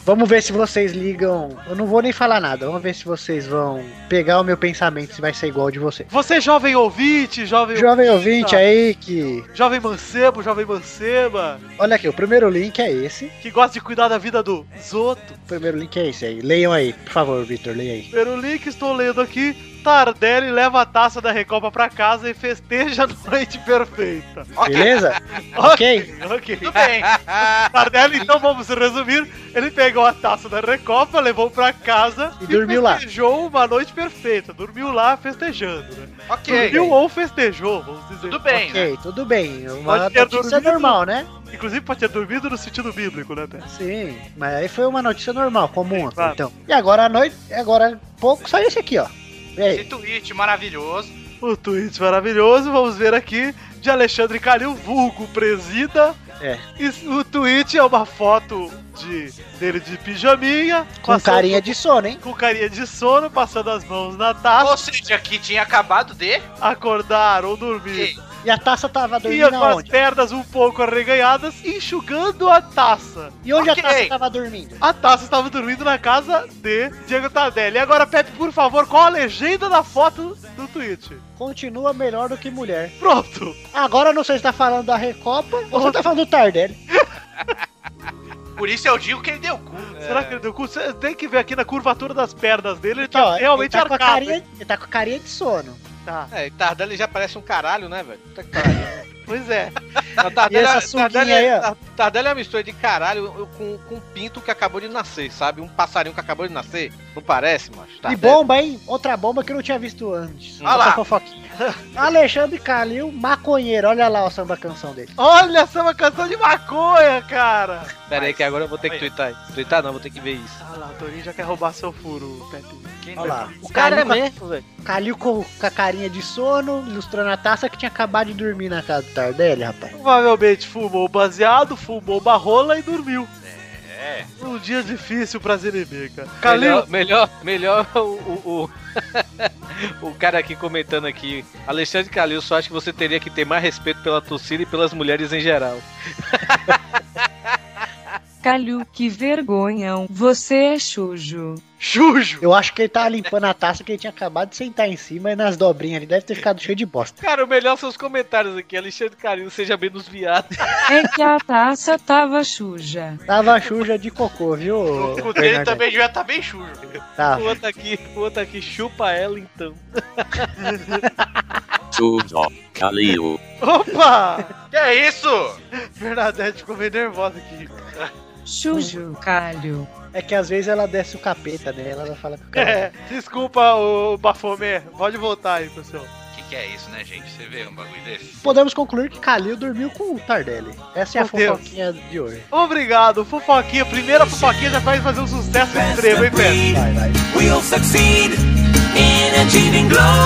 Vamos ver se vocês ligam. Eu não vou nem falar nada. Vamos ver se vocês vão pegar o meu pensamento, se vai ser igual de vocês. Você, jovem ouvinte, jovem, Jovem ouvinte aí que. jovem mancebo, jovem manceba, Olha aqui, o primeiro link é esse. que gosta de cuidar da vida do Zoto. O primeiro link é esse aí. Leiam aí, por favor, Vitor, leia aí. Primeiro link, estou lendo aqui. Tardelli leva a taça da Recopa pra casa e festeja a noite perfeita. Beleza? ok? Ok. tudo bem. Tardelli, então vamos resumir. Ele pegou a taça da Recopa, levou pra casa E dormiu lá. festejou uma noite perfeita. Dormiu lá festejando, né? Ok. Dormiu ou festejou, vamos dizer. Tudo bem, né? Ok, tudo bem. Uma Pode ter notícia dormido. normal, né? Inclusive pode ter dormido no sentido bíblico, né, Pé? Sim, mas aí foi uma notícia normal, comum. Sim, claro. Então. E agora à noite, agora pouco saiu esse aqui, ó. Esse tweet maravilhoso. O tweet maravilhoso, vamos ver aqui, de Alexandre Calil, vulgo presida. É. E o tweet é uma foto de, dele de pijaminha. Com passando- carinha de sono, hein? Com carinha de sono, passando as mãos na taça, Ou seja, que tinha acabado de. acordar ou dormir. E a taça tava dormindo com as pernas um pouco arreganhadas, enchugando a taça. E onde Ok. a taça tava dormindo? A taça estava dormindo na casa de Diego Tardelli. E agora, Pepe, por favor, qual a legenda da foto do tweet? Continua melhor do que mulher. Pronto. Agora eu não sei se tá falando da Recopa ou você tá falando do Tardelli. Por isso eu digo que ele deu cu. Será que ele deu cu? Você tem que ver aqui na curvatura das pernas dele, ele Aqui, tá ó, realmente ele tá, com arcado. carinha, ele tá com a carinha de sono. Tá, É, Tardelli já parece um caralho, né, velho? Puta que pariu. Pois é. E essa é- sunguinha Tardelli, aí, é- ó? Tar- Tardelli é uma mistura de caralho com, com um pinto que acabou de nascer, sabe? Um passarinho que acabou de nascer. Não parece, macho? E bomba, hein? Outra bomba que eu não tinha visto antes. Olha lá. fofoquinha. Alexandre Calil, maconheiro. Olha lá o samba canção dele. Olha é uma canção de maconha, cara. Pera aí que agora eu vou ter que twittar. aí. Twittar não, vou ter que ver isso. Ah lá, o Torinho já quer roubar seu furo, Pepe. Olha lá. O Cara, é a- mesmo, velho. Calil com, com a carinha de sono, ilustrando a taça que tinha acabado de dormir na casa do Tardelli, rapaz. Provavelmente fumou baseado, fumou uma rola e dormiu. É. Um dia difícil pras inimigas. Melhor, Calil, melhor, melhor o, o, o, o cara aqui comentando aqui. Alexandre Calil só acha que você teria que ter mais respeito pela torcida e pelas mulheres em geral. Calil, que vergonhão. Você é chujo. Chujo. Eu acho que ele tava limpando a taça que ele tinha acabado de sentar em cima e nas dobrinhas ali deve ter ficado cheio de bosta. Cara, o melhor são os comentários aqui. Alexandre Calil, seja menos viado. É que a taça tava suja. Tava suja de cocô, viu? O cu dele também devia estar bem sujo. Tá. O outro aqui, o outro aqui, chupa ela então. Sujo, Kalil. Opa! Que é isso? Bernadette ficou meio nervosa aqui. Chuju, calho. É que às vezes ela desce o capeta nela, ela fala com o cara. É, desculpa, o Bafomé. Pode voltar aí, pessoal. O que, que é isso, né, gente? Você vê um bagulho desse? Podemos concluir que Kalil dormiu com o Tardelli. Essa é a Meu Deus. fofoquinha de hoje. Obrigado, fofoquinha. Primeira fofoquinha já vai fazer um sucesso extremo, hein, Pedro? Vai, vai. We'll succeed in achieving globalization.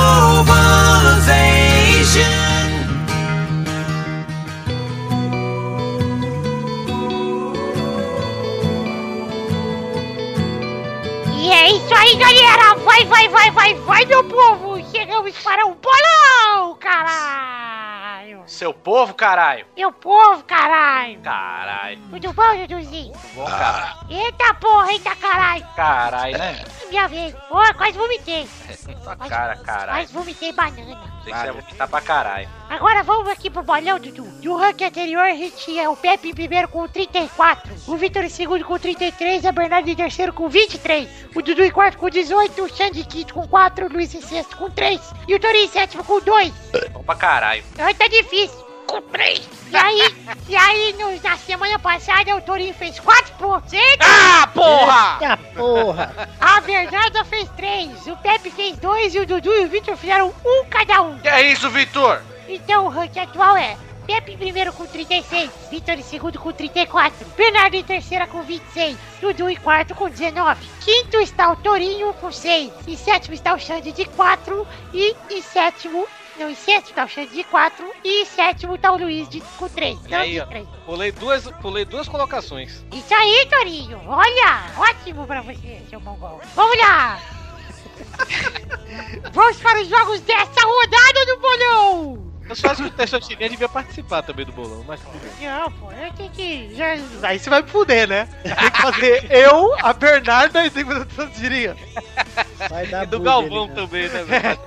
Vai, vai, vai, vai, vai, meu povo! Chegamos para o bolão, caralho! Seu povo, caralho! Meu povo, caralho! Caralho. Tudo bom, Duduzinho? Bom, caralho. Eita porra, eita caralho! Caralho, né? Minha vez! Pô, quase vomitei! Sua cara, caralho. Quase vomitei banana! Sei que ia vomitar pra caralho. Agora vamos aqui pro bolão, Dudu. No ranking anterior, a gente tinha o Pepe em primeiro com 34, o Vitor em segundo com 33, a Bernardo em terceiro com 23, o Dudu em quarto com 18, o Xande em quinto com 4, o Luiz em sexto com 3 e o Torinho em sétimo com 2. Bom pra caralho. Ai, tá difícil. Com 3. E aí, e aí no- na semana passada, o Torinho fez 4 pontos. Eita! Ah, porra! Eita porra! A Bernarda fez 3, o Pepe fez 2 e o Dudu e o Vitor fizeram um cada um. Que é isso, Vitor? Então o ranking atual é Pepe em primeiro com 36, Vitor em segundo com 34, Bernardo em terceira com 26, Dudu em quarto com 19. Quinto está o Torinho com 6, em sétimo está o Xande de 4 e em sétimo, não, em sexto está o Xande de 4 e em sétimo está o Luiz de, com 3. E Não, aí, de ó, 3. pulei duas, pulei duas colocações. Isso aí, Torinho, olha, ótimo pra você, seu mongol. Vamos lá! Vamos para os jogos dessa rodada do bolão! Eu só acho que o Testosterinha devia participar também do bolão, mas tudo bem. Não, pô, eu tenho que... Já, Aí você vai me fuder, né? Tem que fazer eu, a Bernarda e tem que fazer o Tantirinha. Vai dar E do Galvão ali, né? também, né, velho?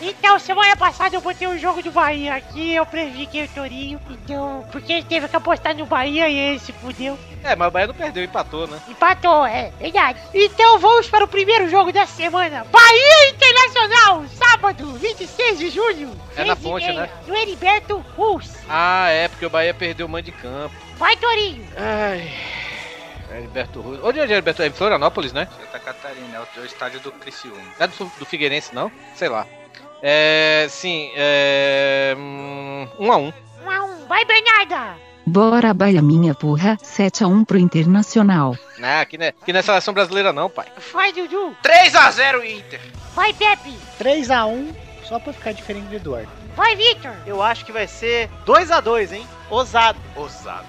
Então, semana passada eu botei o jogo do Bahia aqui, eu prejudiquei o Torinho, então, porque ele teve que apostar no Bahia e ele se fudeu. É, mas o Bahia não perdeu, empatou, né? Empatou, é, verdade. Então vamos para o primeiro jogo da semana. Bahia Internacional, sábado, 26 de junho. É na 13h30, ponte, né? No Heriberto Rus. Ah, é, porque o Bahia perdeu o mando de campo. Vai, Torinho. Ai. Heriberto Russo. Onde é Heriberto? É em Florianópolis, né? Santa Catarina, é o, é o estádio do Criciúma. Não é do, do Figueirense, não? Sei lá. É. Sim, é. hum, Um a um. Um a um. Vai, Bernarda. Bora Bahia minha porra, 7 a 1 pro Internacional. Ah, aqui não, é, aqui não é seleção brasileira, não, pai. Vai, Dudu. 3x0 Inter. Vai, Pepe. 3x1, só pra ficar diferente do Eduardo. Vai, Victor. Eu acho que vai ser 2x2, hein? Ousado. Ousado.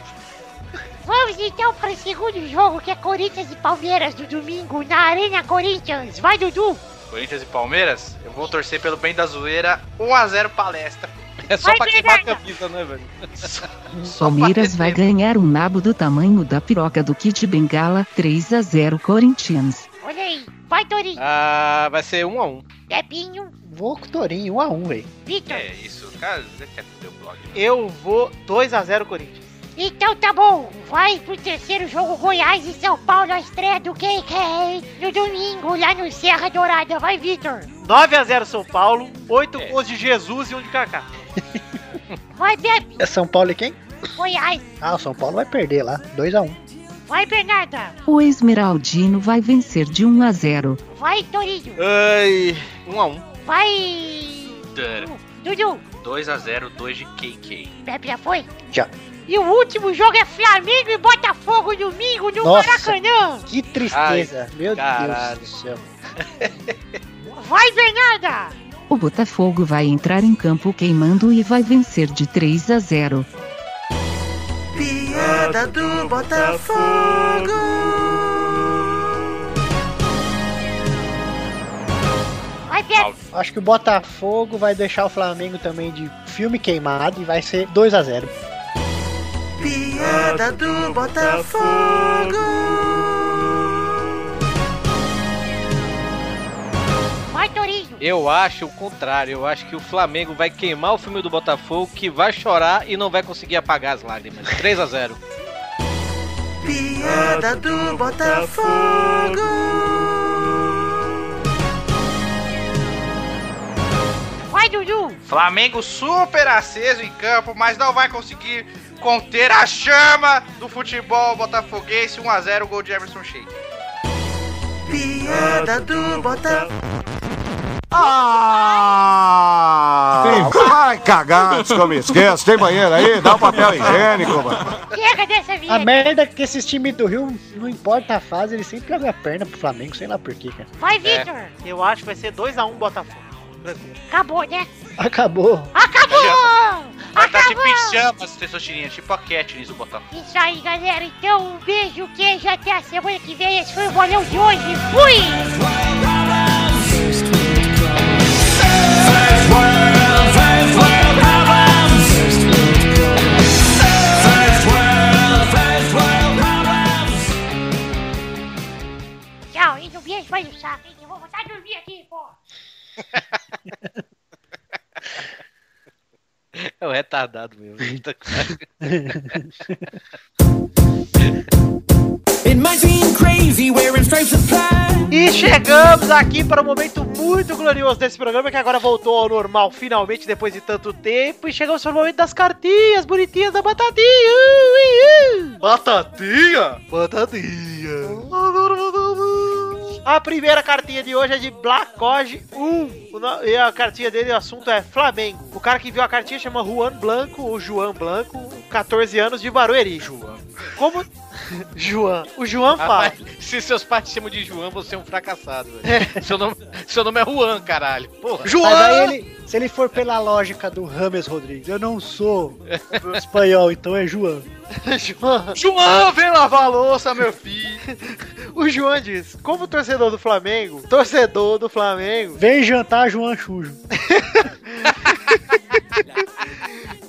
Vamos então para o segundo jogo, que é Corinthians e Palmeiras do domingo na Arena Corinthians. Vai, Dudu. Corinthians e Palmeiras, eu vou torcer pelo bem da zoeira 1x0 palestra. É só Vai, pra queimar a camisa, né, velho? Palmeiras vai ganhar um nabo do tamanho da piroca do Kit Bengala, 3 a 0 Corinthians. Olha aí. Vai, Torinho. Ah, vai ser um a um. Pepinho. Vou com o Torinho, 1x1, velho. Victor. É isso, cara, você quer foder o blog. Eu vou 2x0 Corinthians. Então tá bom, vai pro terceiro jogo Goiás e São Paulo, a estreia do KK no domingo lá no Serra Dourada. Vai, Vitor. 9x0 São Paulo, 8 É. gols de Jesus e um de Kaká. Vai, Pepe. É São Paulo e quem? Goiás. Ah, o São Paulo vai perder lá, 2x1. Vai, Bernarda. O Esmeraldino vai vencer de 1 a 0. Vai, Torinho. Ai. Um a um. Vai. Dudu. 2x0, 2 de KK. Pepe já foi? Já. E o último jogo é Flamengo e Botafogo domingo no Nossa. Maracanã. Que tristeza, meu caralho. Deus do céu. Vai, Bernarda. O Botafogo vai entrar em campo queimando e vai vencer de 3 a 0. Piada do Botafogo. Acho que o Botafogo vai deixar o Flamengo também de filme queimado e vai ser 2x0. Piada do Botafogo. Vai, Torinho. Eu acho o contrário. Eu acho que o Flamengo vai queimar o filme do Botafogo, que vai chorar e não vai conseguir apagar as lágrimas. 3 a 0 Piada do Botafogo. Vai, Dudu! Flamengo super aceso em campo, mas não vai conseguir conter a chama do futebol botafoguense. 1x0, gol de Emerson Sheik. Piada do Botafogo. Ah! Vai cagar antes que eu me esqueça. Tem banheiro aí? Dá um papel higiênico, mano. Chega dessa A vinheta! merda é que esses times do Rio, não importa a fase, eles sempre jogam a perna pro Flamengo, sei lá porquê, cara. Vai, Vitor! Eu acho que vai ser 2x1 Botafogo. Acabou, né? Acabou. Acabou! Vai estar tipo em chamas, Testosterinha, tipo a Katniss do Botafogo. Isso aí, galera. Então, um beijo, queijo. Até a semana que vem. Esse foi o bolão de hoje. Fui! Tchau, e não me enche mais o saco, hein? Eu vou voltar a dormir aqui, pô. É o retardado mesmo. Puta que pariu. It might seem crazy wearing stripes of pride. E chegamos aqui para um momento muito glorioso desse programa que agora voltou ao normal finalmente depois de tanto tempo. E chegamos para o momento das cartinhas bonitinhas da batatinha. Ui, ui. Batatinha! Batatinha! A primeira cartinha de hoje é de Blackoge 1. O no- E a cartinha dele, o assunto é Flamengo. O cara que viu a cartinha chama Juan Blanco, ou João Blanco, 14 anos de Barueri. João. Como. João. O João fala. Se seus pais te chamam de João, você é um fracassado, velho. Seu, nome, seu nome é Juan, caralho. Porra. Mas aí ele, se ele for pela lógica do Rames Rodrigues, eu não sou espanhol, então é João. João. João, vem lavar a louça, meu filho. O João diz: Como torcedor do Flamengo, torcedor do Flamengo, Vem jantar João Chujo.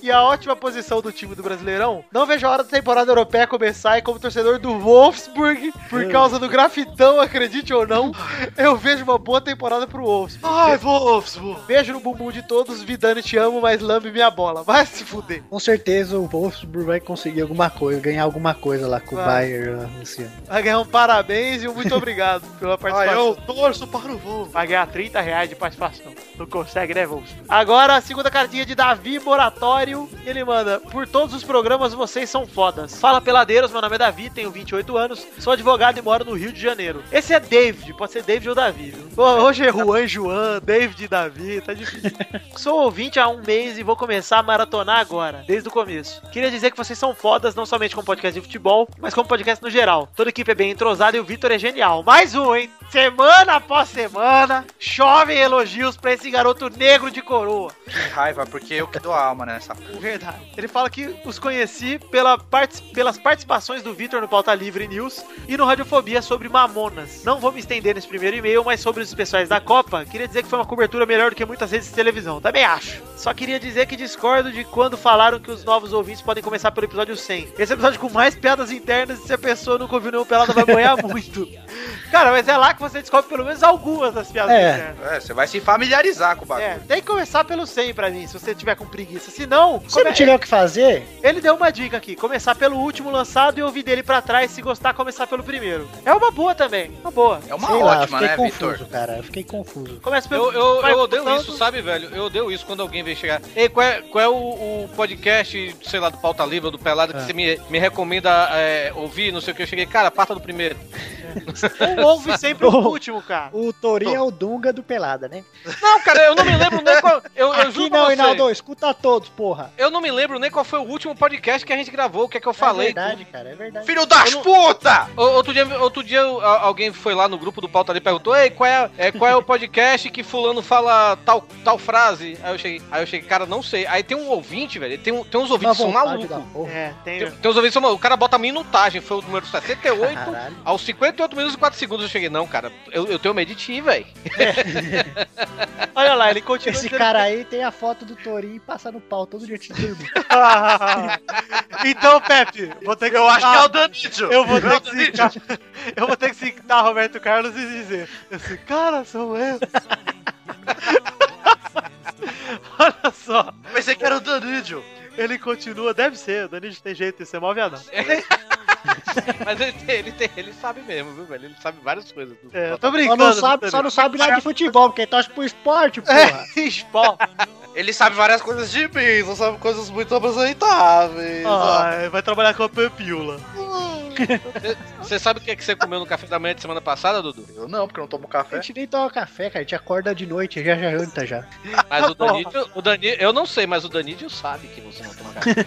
e a ótima posição do time do Brasileirão, não vejo a hora da temporada europeia começar e como torcedor do Wolfsburg, por causa do grafitão, acredite ou não, eu vejo uma boa temporada pro Wolfsburg. Ai, Wolfsburg. Beijo no bumbum de todos, Vidani te amo, mas lambe minha bola. Vai se fuder. Com certeza o Wolfsburg vai conseguir alguma coisa, ganhar alguma coisa lá com o Vai. Bayern lá esse ano. Vai ganhar um parabéns e um muito obrigado pela Ai, participação. eu torço para o Wolfsburg. Vai ganhar 30 reais de participação. Não consegue, né, Wolfsburg? Agora, a segunda cartinha de Davi Moratório. Ele manda: Por todos os programas, vocês são fodas. Fala peladeiros, meu nome é Davi, tenho 28 anos, sou advogado e moro no Rio de Janeiro. Esse é David, pode ser David ou Davi, viu? Hoje é Juan, João, David e Davi, tá difícil. Sou ouvinte há um mês e vou começar a maratonar agora, desde o começo. Queria dizer que vocês são fodas, não somente como podcast de futebol, mas como podcast no geral. Toda a equipe é bem entrosada e o Vitor é genial. Mais um, hein? Semana após semana, chovem elogios pra esse garoto negro de coroa. Que raiva, porque eu que dou a alma nessa porra. Verdade. Ele fala que os conheci pela parti- pelas participações do Vitor no Pauta Livre News e no Radiofobia sobre Mamonas. Não vou me estender nesse primeiro e-mail, mas sobre os especiais da Copa, queria dizer que foi uma cobertura melhor do que muitas redes de televisão. Também acho. Só queria dizer que discordo de quando falaram que os novos ouvintes podem começar pelo episódio 100. Esse é episódio com mais piadas internas e se a pessoa nunca ouviu nenhum pelado vai banhar muito. Cara, mas é lá que você descobre pelo menos algumas das piadas É. internas. É, você vai se familiarizar com o bagulho. É, tem que começar pelo 100 pra mim, se você tiver com preguiça. Se não, Se não come- tiver o que fazer, ele deu uma dica aqui: começar pelo último lançado e ouvir dele pra trás. Se gostar, começar pelo primeiro. É uma boa também, uma boa. É uma sei lá, eu ótima, fiquei né, confuso, Vitor? cara. Eu fiquei confuso. Começa pelo. Eu, eu, vai eu odeio isso, sabe, velho? Eu odeio isso quando alguém vem chegar. Ei, qual é, qual é o, o podcast, sei lá, do Pauta Livre ou do Pelado que Ah. você me, me recomenda é, ouvir? Não sei o que. Eu cheguei, cara, parta do primeiro. Não ouve sempre o último, cara. O Torinho é o Dunga do Pelada, né? Não, cara, eu não me lembro nem qual. Eu, eu Aqui não, Hinaldo, escuta todos, porra. Eu não me lembro nem qual foi o último podcast que a gente gravou, o que é que eu É falei. verdade, cara, é verdade. Filho das não- puta! O- Outro dia, outro dia alguém foi lá no grupo do Pauta ali e perguntou: Ei, qual é, é, qual é o podcast que fulano fala tal, tal frase? Aí eu cheguei, aí eu cheguei, cara, não sei. Aí tem um ouvinte, velho, tem, um- tem uns ouvintes que são malucos. É, tem. Tem, tem uns ouvintes que são malucos. O cara bota a minutagem, foi o número 78. Caralho. Aos 58 minutos e 4 segundos eu cheguei, não, cara, eu, eu tenho medo de ti, velho. Olha lá, ele continua. Esse dizendo- cara aí tem a foto do Torinho e passa no pau todo dia dormir. então, Pepe, vou ter que. Eu acho Ah, que é o Danilo. Eu vou ter que citar, eu vou ter que citar Roberto Carlos e dizer: Esse cara sou eu. Olha só, Pensei que era o Danilo. ele continua, deve ser, o Danilo tem jeito de ser mal viadão. Mas ele, tem- ele, tem- ele sabe mesmo, viu, velho? Ele sabe várias coisas. do- É, eu tô Só brincando. não, sabe, só não sabe nada de futebol, porque torce pro esporte, porra. Esporte. Ele sabe várias coisas de mim, não sabe coisas muito apresentáveis. Ai, vai trabalhar com a Pampiula. Você sabe o que, é que você comeu no café da manhã de semana passada, Dudu? Eu não, porque eu não tomo A café. gente nem toma café, cara. A gente acorda de noite, já já janta já. Mas o Danídio, o Danídio, eu não sei, mas o Danídio sabe que você não toma café.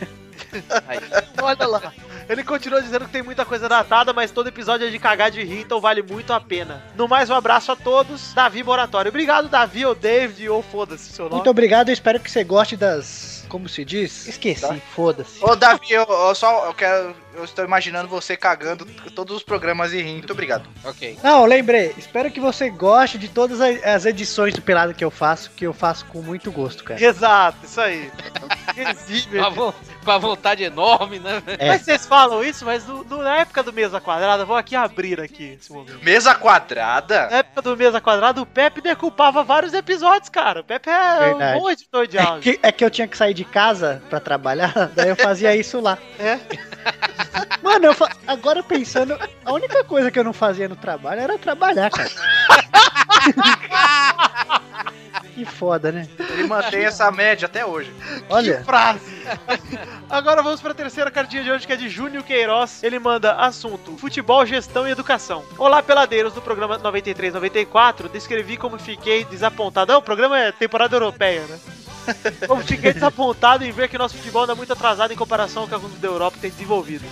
Aí, Olha lá. Ele continua dizendo que tem muita coisa datada, mas todo episódio é de cagar de rir, então vale muito a pena. No mais, um abraço a todos. Davi Moratório. Obrigado, Davi, ou David, ou foda-se seu nome. Muito obrigado, eu espero que você goste das. Como se diz? Esqueci, Tá. foda-se. Ô, Davi, eu, eu só eu quero. Eu estou imaginando você cagando todos os programas e rindo. Muito obrigado. ok. Não, lembrei. Espero que você goste de todas as edições do Pelado que eu faço, que eu faço com muito gosto, cara. Exato, isso aí. Risível. Com a, vo- com a vontade enorme, né? É. Mas vocês falam isso, mas no- no- na época do Mesa Quadrada, vou aqui abrir aqui esse momento. Mesa quadrada? Na época do Mesa Quadrada, o Pepe decupava vários episódios, cara. O Pepe é Verdade. um bom editor de É áudio. que, é que eu tinha que sair de casa pra trabalhar, daí eu fazia isso lá. É? Mano, eu fa- agora pensando, a única coisa que eu não fazia no trabalho era trabalhar, cara. que foda, né? Ele mantém essa média até hoje. Olha, frase. Agora vamos para a terceira cartinha de hoje, que é de Júnior Queiroz. Ele manda assunto: futebol, gestão e educação. Olá, peladeiros do programa 93-94. Descrevi como fiquei desapontado. Ah, o programa é temporada europeia, né? Como fiquei desapontado em ver que nosso futebol anda muito atrasado em comparação com alguns da Europa que tem desenvolvido.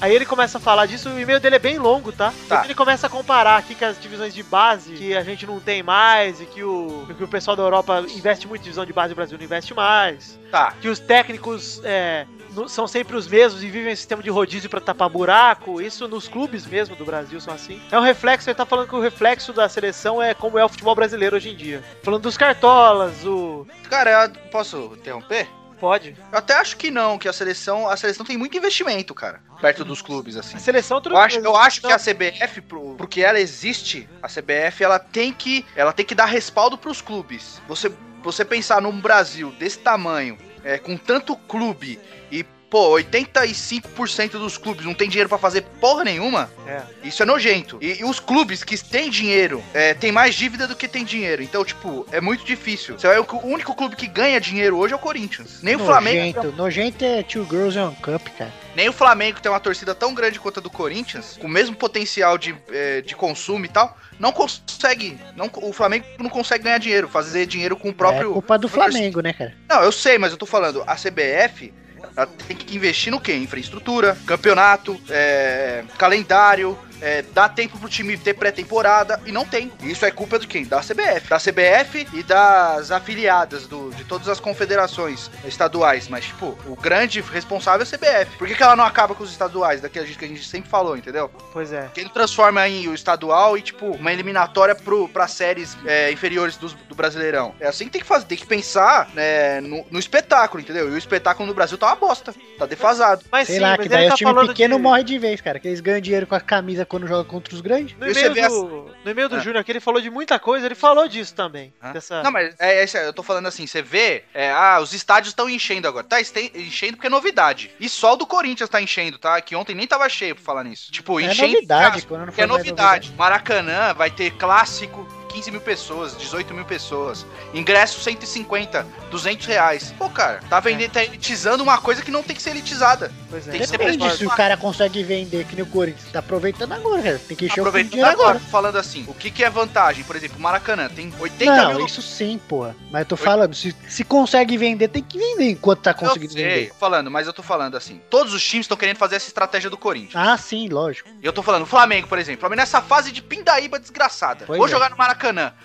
Aí ele começa a falar disso, o e-mail dele é bem longo, tá? Tá. Ele começa a comparar aqui com as divisões de base, que a gente não tem mais, e que o, que o pessoal da Europa investe muito em divisão de base e o Brasil não investe mais Tá. que os técnicos é, são sempre os mesmos e vivem em sistema de rodízio pra tapar buraco. Isso nos clubes mesmo do Brasil são assim. É um reflexo, ele tá falando que o reflexo da seleção é como é o futebol brasileiro hoje em dia. Falando dos cartolas, o. Cara, eu posso interromper? Pode. Eu até acho que não, que a seleção, a seleção tem muito investimento, cara, perto dos clubes assim. A seleção tudo Eu acho, eu acho que a CBF, pro, porque ela existe, a CBF ela tem que, ela tem que dar respaldo pros clubes. Você, você pensar num Brasil desse tamanho, é, com tanto clube e pô, 85% dos clubes não tem dinheiro pra fazer porra nenhuma. É. Isso é nojento. E, e os clubes que têm dinheiro, é, tem mais dívida do que tem dinheiro. Então, tipo, é muito difícil. Você vai, o, único clube que ganha dinheiro hoje é o Corinthians. Nem o Flamengo nojento. Nojento é Two Girls and One Cup, cara. nem o Flamengo tem uma torcida tão grande quanto a do Corinthians, com o mesmo potencial de, eh, de consumo e tal, não consegue. Não, o Flamengo não consegue ganhar dinheiro, fazer dinheiro com o É próprio. culpa do Flamengo, né, cara? Não, eu sei, mas eu tô falando, a CBF ela tem que investir no quê? Infraestrutura, campeonato, é, calendário, é, dar tempo pro time ter pré-temporada, e não tem. Isso é culpa de quem? Da CBF. Da CBF e das afiliadas do, de todas as confederações estaduais. Mas, tipo, o grande responsável é a CBF. Por que, que ela não acaba com os estaduais? Daquele jeito que a gente sempre falou, entendeu? Pois é. Que ele transforma em o estadual e, tipo, uma eliminatória pro, pra séries é, inferiores dos- do, Brasileirão. É assim que tem que fazer, tem que pensar né, no, no espetáculo, entendeu? E o espetáculo no Brasil tá uma bosta, tá defasado. Mas Sei sim, lá, mas que daí tá o time pequeno de... morre de vez, cara. Que eles ganham dinheiro com a camisa quando jogam contra os grandes. No e-mail do, no e-mail do Ah. Júnior aqui, ele falou de muita coisa, ele falou disso também. Hã? Dessa... Não, mas é, é, eu tô falando assim, você vê, é, ah, os estádios estão enchendo agora. Tá enchendo porque é novidade. E só o do Corinthians tá enchendo, tá? Que ontem nem tava cheio pra falar nisso. Tipo, É enchendo. novidade, quando não Que foi é mais novidade. Maracanã vai ter clássico, 15 mil pessoas, 18 mil pessoas. Ingresso 150, 200 reais. Pô, cara, tá vendendo, tá elitizando uma coisa que não tem que ser elitizada. Pois é. Tem que ser Depende prestado. se o cara consegue vender que nem o Corinthians. Tá aproveitando agora, cara. Tem que encher o dinheiro agora, agora. falando assim, o que, que é vantagem? Por exemplo, o Maracanã tem 80 Não, mil. isso sim, porra. Mas eu tô falando, se, se consegue vender, tem que vender enquanto tá Eu conseguindo sei, vender. falando, mas eu tô falando assim, todos os times estão querendo fazer essa estratégia do Corinthians. Ah, sim, lógico. E eu tô falando, o Flamengo, por exemplo, o Flamengo nessa fase de pindaíba desgraçada. Pois vou é. jogar no Maracanã.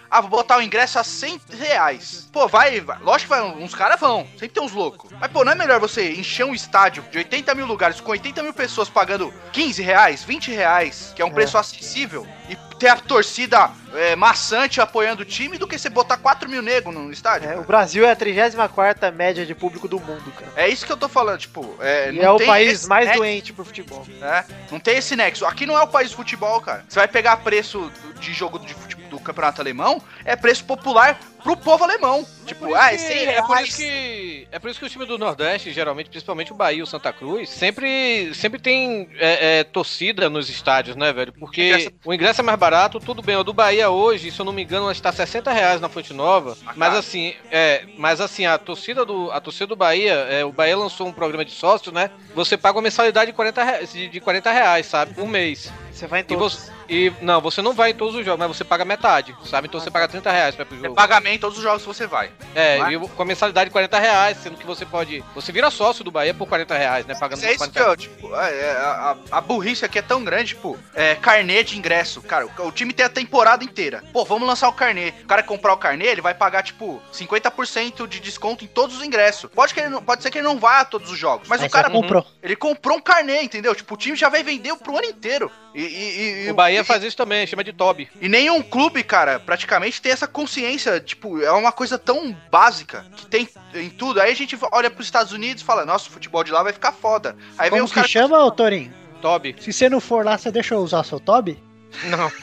Ah, vou botar o ingresso a 100 reais. Pô, vai, vai. Lógico que vai, uns caras vão. Sempre tem uns loucos. Mas, pô, não é melhor você encher um estádio de 80 mil lugares com 80 mil pessoas pagando 15 reais, 20 reais, que é um preço acessível, e ter a torcida é, maçante apoiando o time do que você botar 4 mil negros no estádio? É, o Brasil é a 34 média de público do mundo, cara. É isso que eu tô falando, tipo, é, E é o país mais nexo, doente pro futebol. né? Não tem esse nexo. Aqui não é o país de futebol, cara. Você vai pegar preço do- de jogo de fute- do campeonato alemão é preço popular pro povo alemão. Tipo, ah, é 100 é por isso que é por isso que o time do Nordeste, geralmente, principalmente o Bahia e o Santa Cruz, sempre, sempre tem é, é, torcida nos estádios, né, velho? Porque Ingresso- o ingresso é mais barato, tudo bem. O do Bahia hoje, se eu não me engano, está 60 reais na Fonte Nova. Ah, Mas assim, é, mas assim, a torcida do, a torcida do Bahia, é, o Bahia lançou um programa de sócio, né? Você paga uma mensalidade de 40 reais, de, de 40 reais, sabe? Por mês. Você vai em E todos. você, e não, você não vai em todos os jogos, mas você paga metade, sabe? Então você paga 30 reais pra ir pro jogo. paga em todos os jogos que você vai. É, é? e com a mensalidade de 40 reais, sendo que você pode. Você vira sócio do Bahia por 40 reais, né? Pagando Mas é isso 40 que eu, tipo, é, é, a, a- a burrice aqui é tão grande, tipo, é, carnê de ingresso. Cara, o, o time tem a temporada inteira. Pô, vamos lançar o carnê. O cara comprar o carnê, ele vai pagar, tipo, 50% de desconto em todos os ingressos. Pode, que ele não- pode ser que ele não vá a todos os jogos, mas Aí o cara comprou. Ele comprou um carnê, entendeu? Tipo, o time já vai vender pro ano inteiro. E, e- e- O Bahia e- faz isso também, chama de Toby. E nenhum clube, cara, praticamente tem essa consciência. Tipo, é uma coisa tão básica que tem em tudo. Aí a gente olha pros Estados Unidos e fala, nossa, o futebol de lá vai ficar foda. Aí vem Como os que caras. chama, ô Torinho? Toby. Se você não for lá, você deixa eu usar o seu Toby? Não.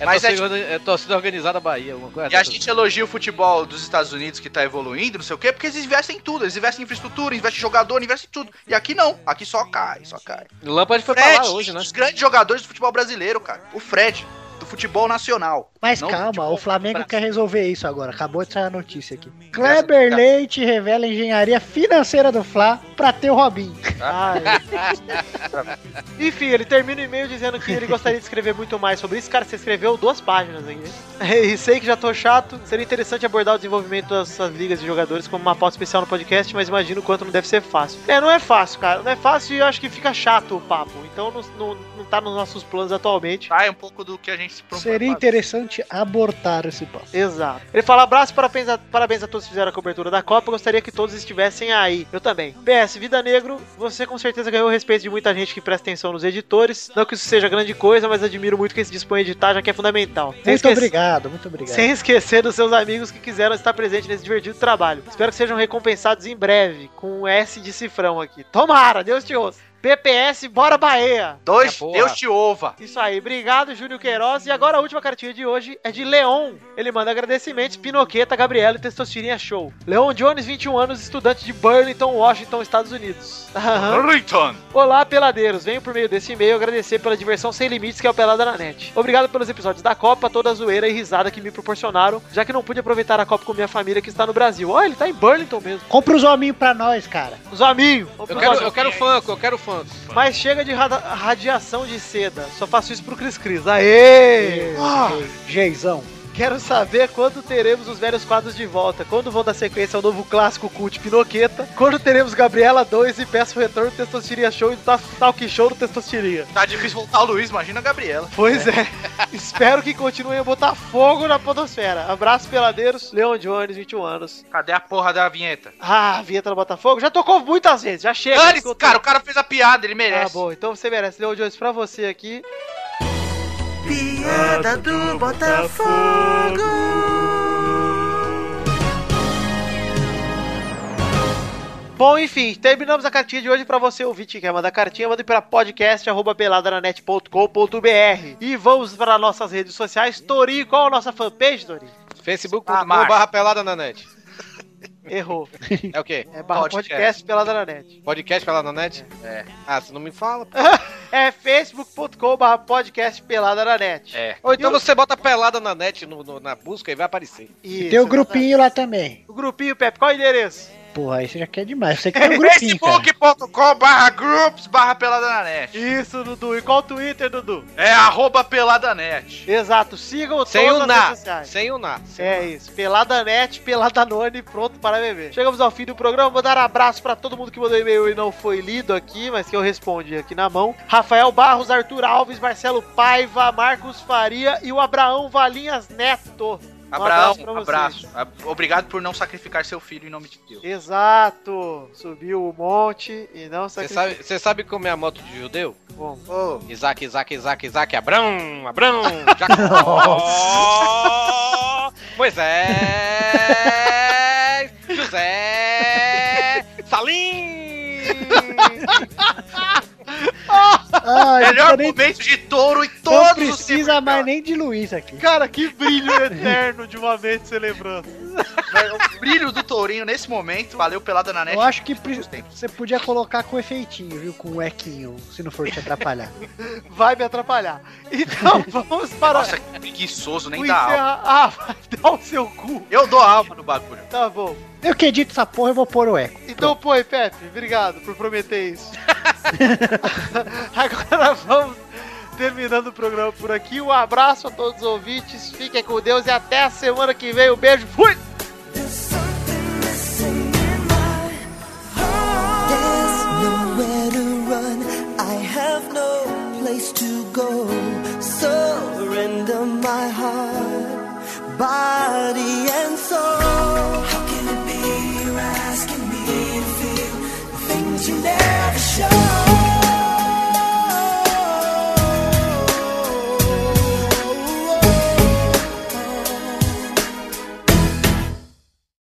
É, Mas é torcida, é torcida organizada Bahia, alguma coisa. E a gente elogia o futebol dos Estados Unidos que tá evoluindo, não sei o quê, porque eles investem em tudo. Eles investem em infraestrutura, investem em jogador, investem em tudo. E aqui não. Aqui só cai, só cai. O Lampard foi pra Fred, lá hoje, né? um dos grandes jogadores do futebol brasileiro, cara. O Fred, do futebol nacional. Mas calma, o Flamengo quer resolver isso agora. Acabou de sair a notícia aqui. Kleber Leite revela a engenharia financeira do Fla pra ter o Robinho. Ai. Enfim, ele termina o e-mail dizendo que ele gostaria de escrever muito mais sobre isso. Cara, você escreveu duas páginas aí. né? E sei que já tô chato. Seria interessante abordar o desenvolvimento dessas ligas de jogadores como uma pauta especial no podcast, mas imagino o quanto não deve ser fácil. É, não é fácil, cara. Não é fácil e eu acho que fica chato o papo. Então não, não, não tá nos nossos planos atualmente. Sai um pouco do que a gente propõe. Seria interessante abortar esse papo. Exato. Ele fala abraço, parabéns a, parabéns a todos que fizeram a cobertura da Copa. Gostaria que todos estivessem aí. Eu também. PS, Vida Negro, você com certeza ganhou o respeito de muita gente que presta atenção nos editores. Não que isso seja grande coisa, mas admiro muito quem se dispõe a editar, já que é fundamental. Sem Muito esquecer- obrigado, muito obrigado. Sem esquecer dos seus amigos que quiseram estar presentes nesse divertido trabalho. Espero que sejam recompensados em breve, com um S de cifrão aqui. Tomara, Deus te ouça. PPS, bora Bahia! Dois, É. Deus te ouva. Isso aí, obrigado, Júlio Queiroz. E agora a última cartinha de hoje é de Leon. Ele manda agradecimentos, Pinoqueta, Gabriela e Testostirinha Show. Leon Jones, 21 anos, estudante de Burlington, Washington, Estados Unidos. Aham. Burlington. Olá, peladeiros. Venho por meio desse e-mail agradecer pela diversão sem limites que é o Pelada na Net. Obrigado pelos episódios da Copa, toda a zoeira e risada que me proporcionaram, já que não pude aproveitar a Copa com minha família que está no Brasil. Ó, ele tá em Burlington mesmo. Compra os hominhos pra nós, cara. Os amigos. Eu quero, eu quero Funko, eu quero Funko. Mas chega de radiação de seda. Só faço isso pro Cris Cris. Aê! Geizão. Quero saber quando teremos os velhos quadros de volta. Quando vão dar sequência ao novo clássico cult Pinoqueta. Quando teremos Gabriela 2 e peço o retorno do Testostiria Show e do Ta- Talk Show do Testostiria. Tá difícil voltar o Luiz, imagina a Gabriela. Pois é. Espero que continuem a botar fogo na podosfera. Abraço, peladeiros. Leon Jones, 21 anos. Cadê a porra da vinheta? Ah, vinheta do Botafogo. Já tocou muitas vezes, já chega. Escutou. cara, o cara fez a piada, ele Ah, merece. bom, então você merece. Leon Jones, pra você aqui. Piada do Botafogo. Bom, enfim, terminamos a cartinha de hoje pra você ouvinte que quer mandar cartinha, mande para podcast@peladananet.com.br. E vamos para nossas redes sociais. Tori, qual a nossa fanpage, Tori? Facebook.com macho. barra pelada na net. Errou. É o quê? É barra Podcast. podcast, Pelada na Net. Podcast pelada na net? É. Ah, você não me fala. pô. É facebook.com barra podcast Pelada na Net. É. Ou então E o- você bota pelada na net no- no- na busca e vai aparecer. Isso, Tem o grupinho lá também. O grupinho, Pepe, qual é o endereço? Porra, aí você já quer demais. Você quer um grupinho. Facebook.com barra groups barra pelada na net. Isso, Dudu. E qual o Twitter, Dudu? É arroba peladanet. Exato, sigam Sem todas o as na. sociais. Sem o na. É isso, Pelada Net, Pelada None, pronto para beber. Chegamos ao fim do programa, vou dar abraço pra todo mundo que mandou e-mail e não foi lido aqui, mas que eu respondi aqui na mão. Rafael Barros, Arthur Alves, Marcelo Paiva, Marcos Faria e o Abraão Valinhas Neto. Um Abraão, abraço Obrigado por não sacrificar seu filho em nome de Deus. Exato, subiu o monte e não Você sacrificou. sabe, você sabe como é a moto de judeu? Bom, Ô, Isaac, Isaac, Isaac, Isaac, Abrão, Abrão, Jacó, Moisés, Melhor nem- momento de touro em Não todos os precisa tempos, mais nem de Luiz aqui. Cara, que brilho eterno de uma mente cara. O brilho do tourinho nesse momento. Valeu pelada na net. Eu acho que você podia colocar com efeitinho, viu? Com o equinho, se não for te atrapalhar. Vai me atrapalhar. Então vamos para Nossa, que preguiçoso, nem o dá alma. encerra... Ah, vai dar o seu cu. Eu dou alma no bagulho. Tá bom. Eu que edito essa porra, eu vou pôr o eco. Então põe, Pepe. Obrigado por prometer isso. Agora vamos terminando o programa por aqui. Um abraço a todos os ouvintes. Fiquem com Deus e até a semana que vem. Um beijo. Fui! Body and soul. How can it be you're asking me to feel the things you never showed?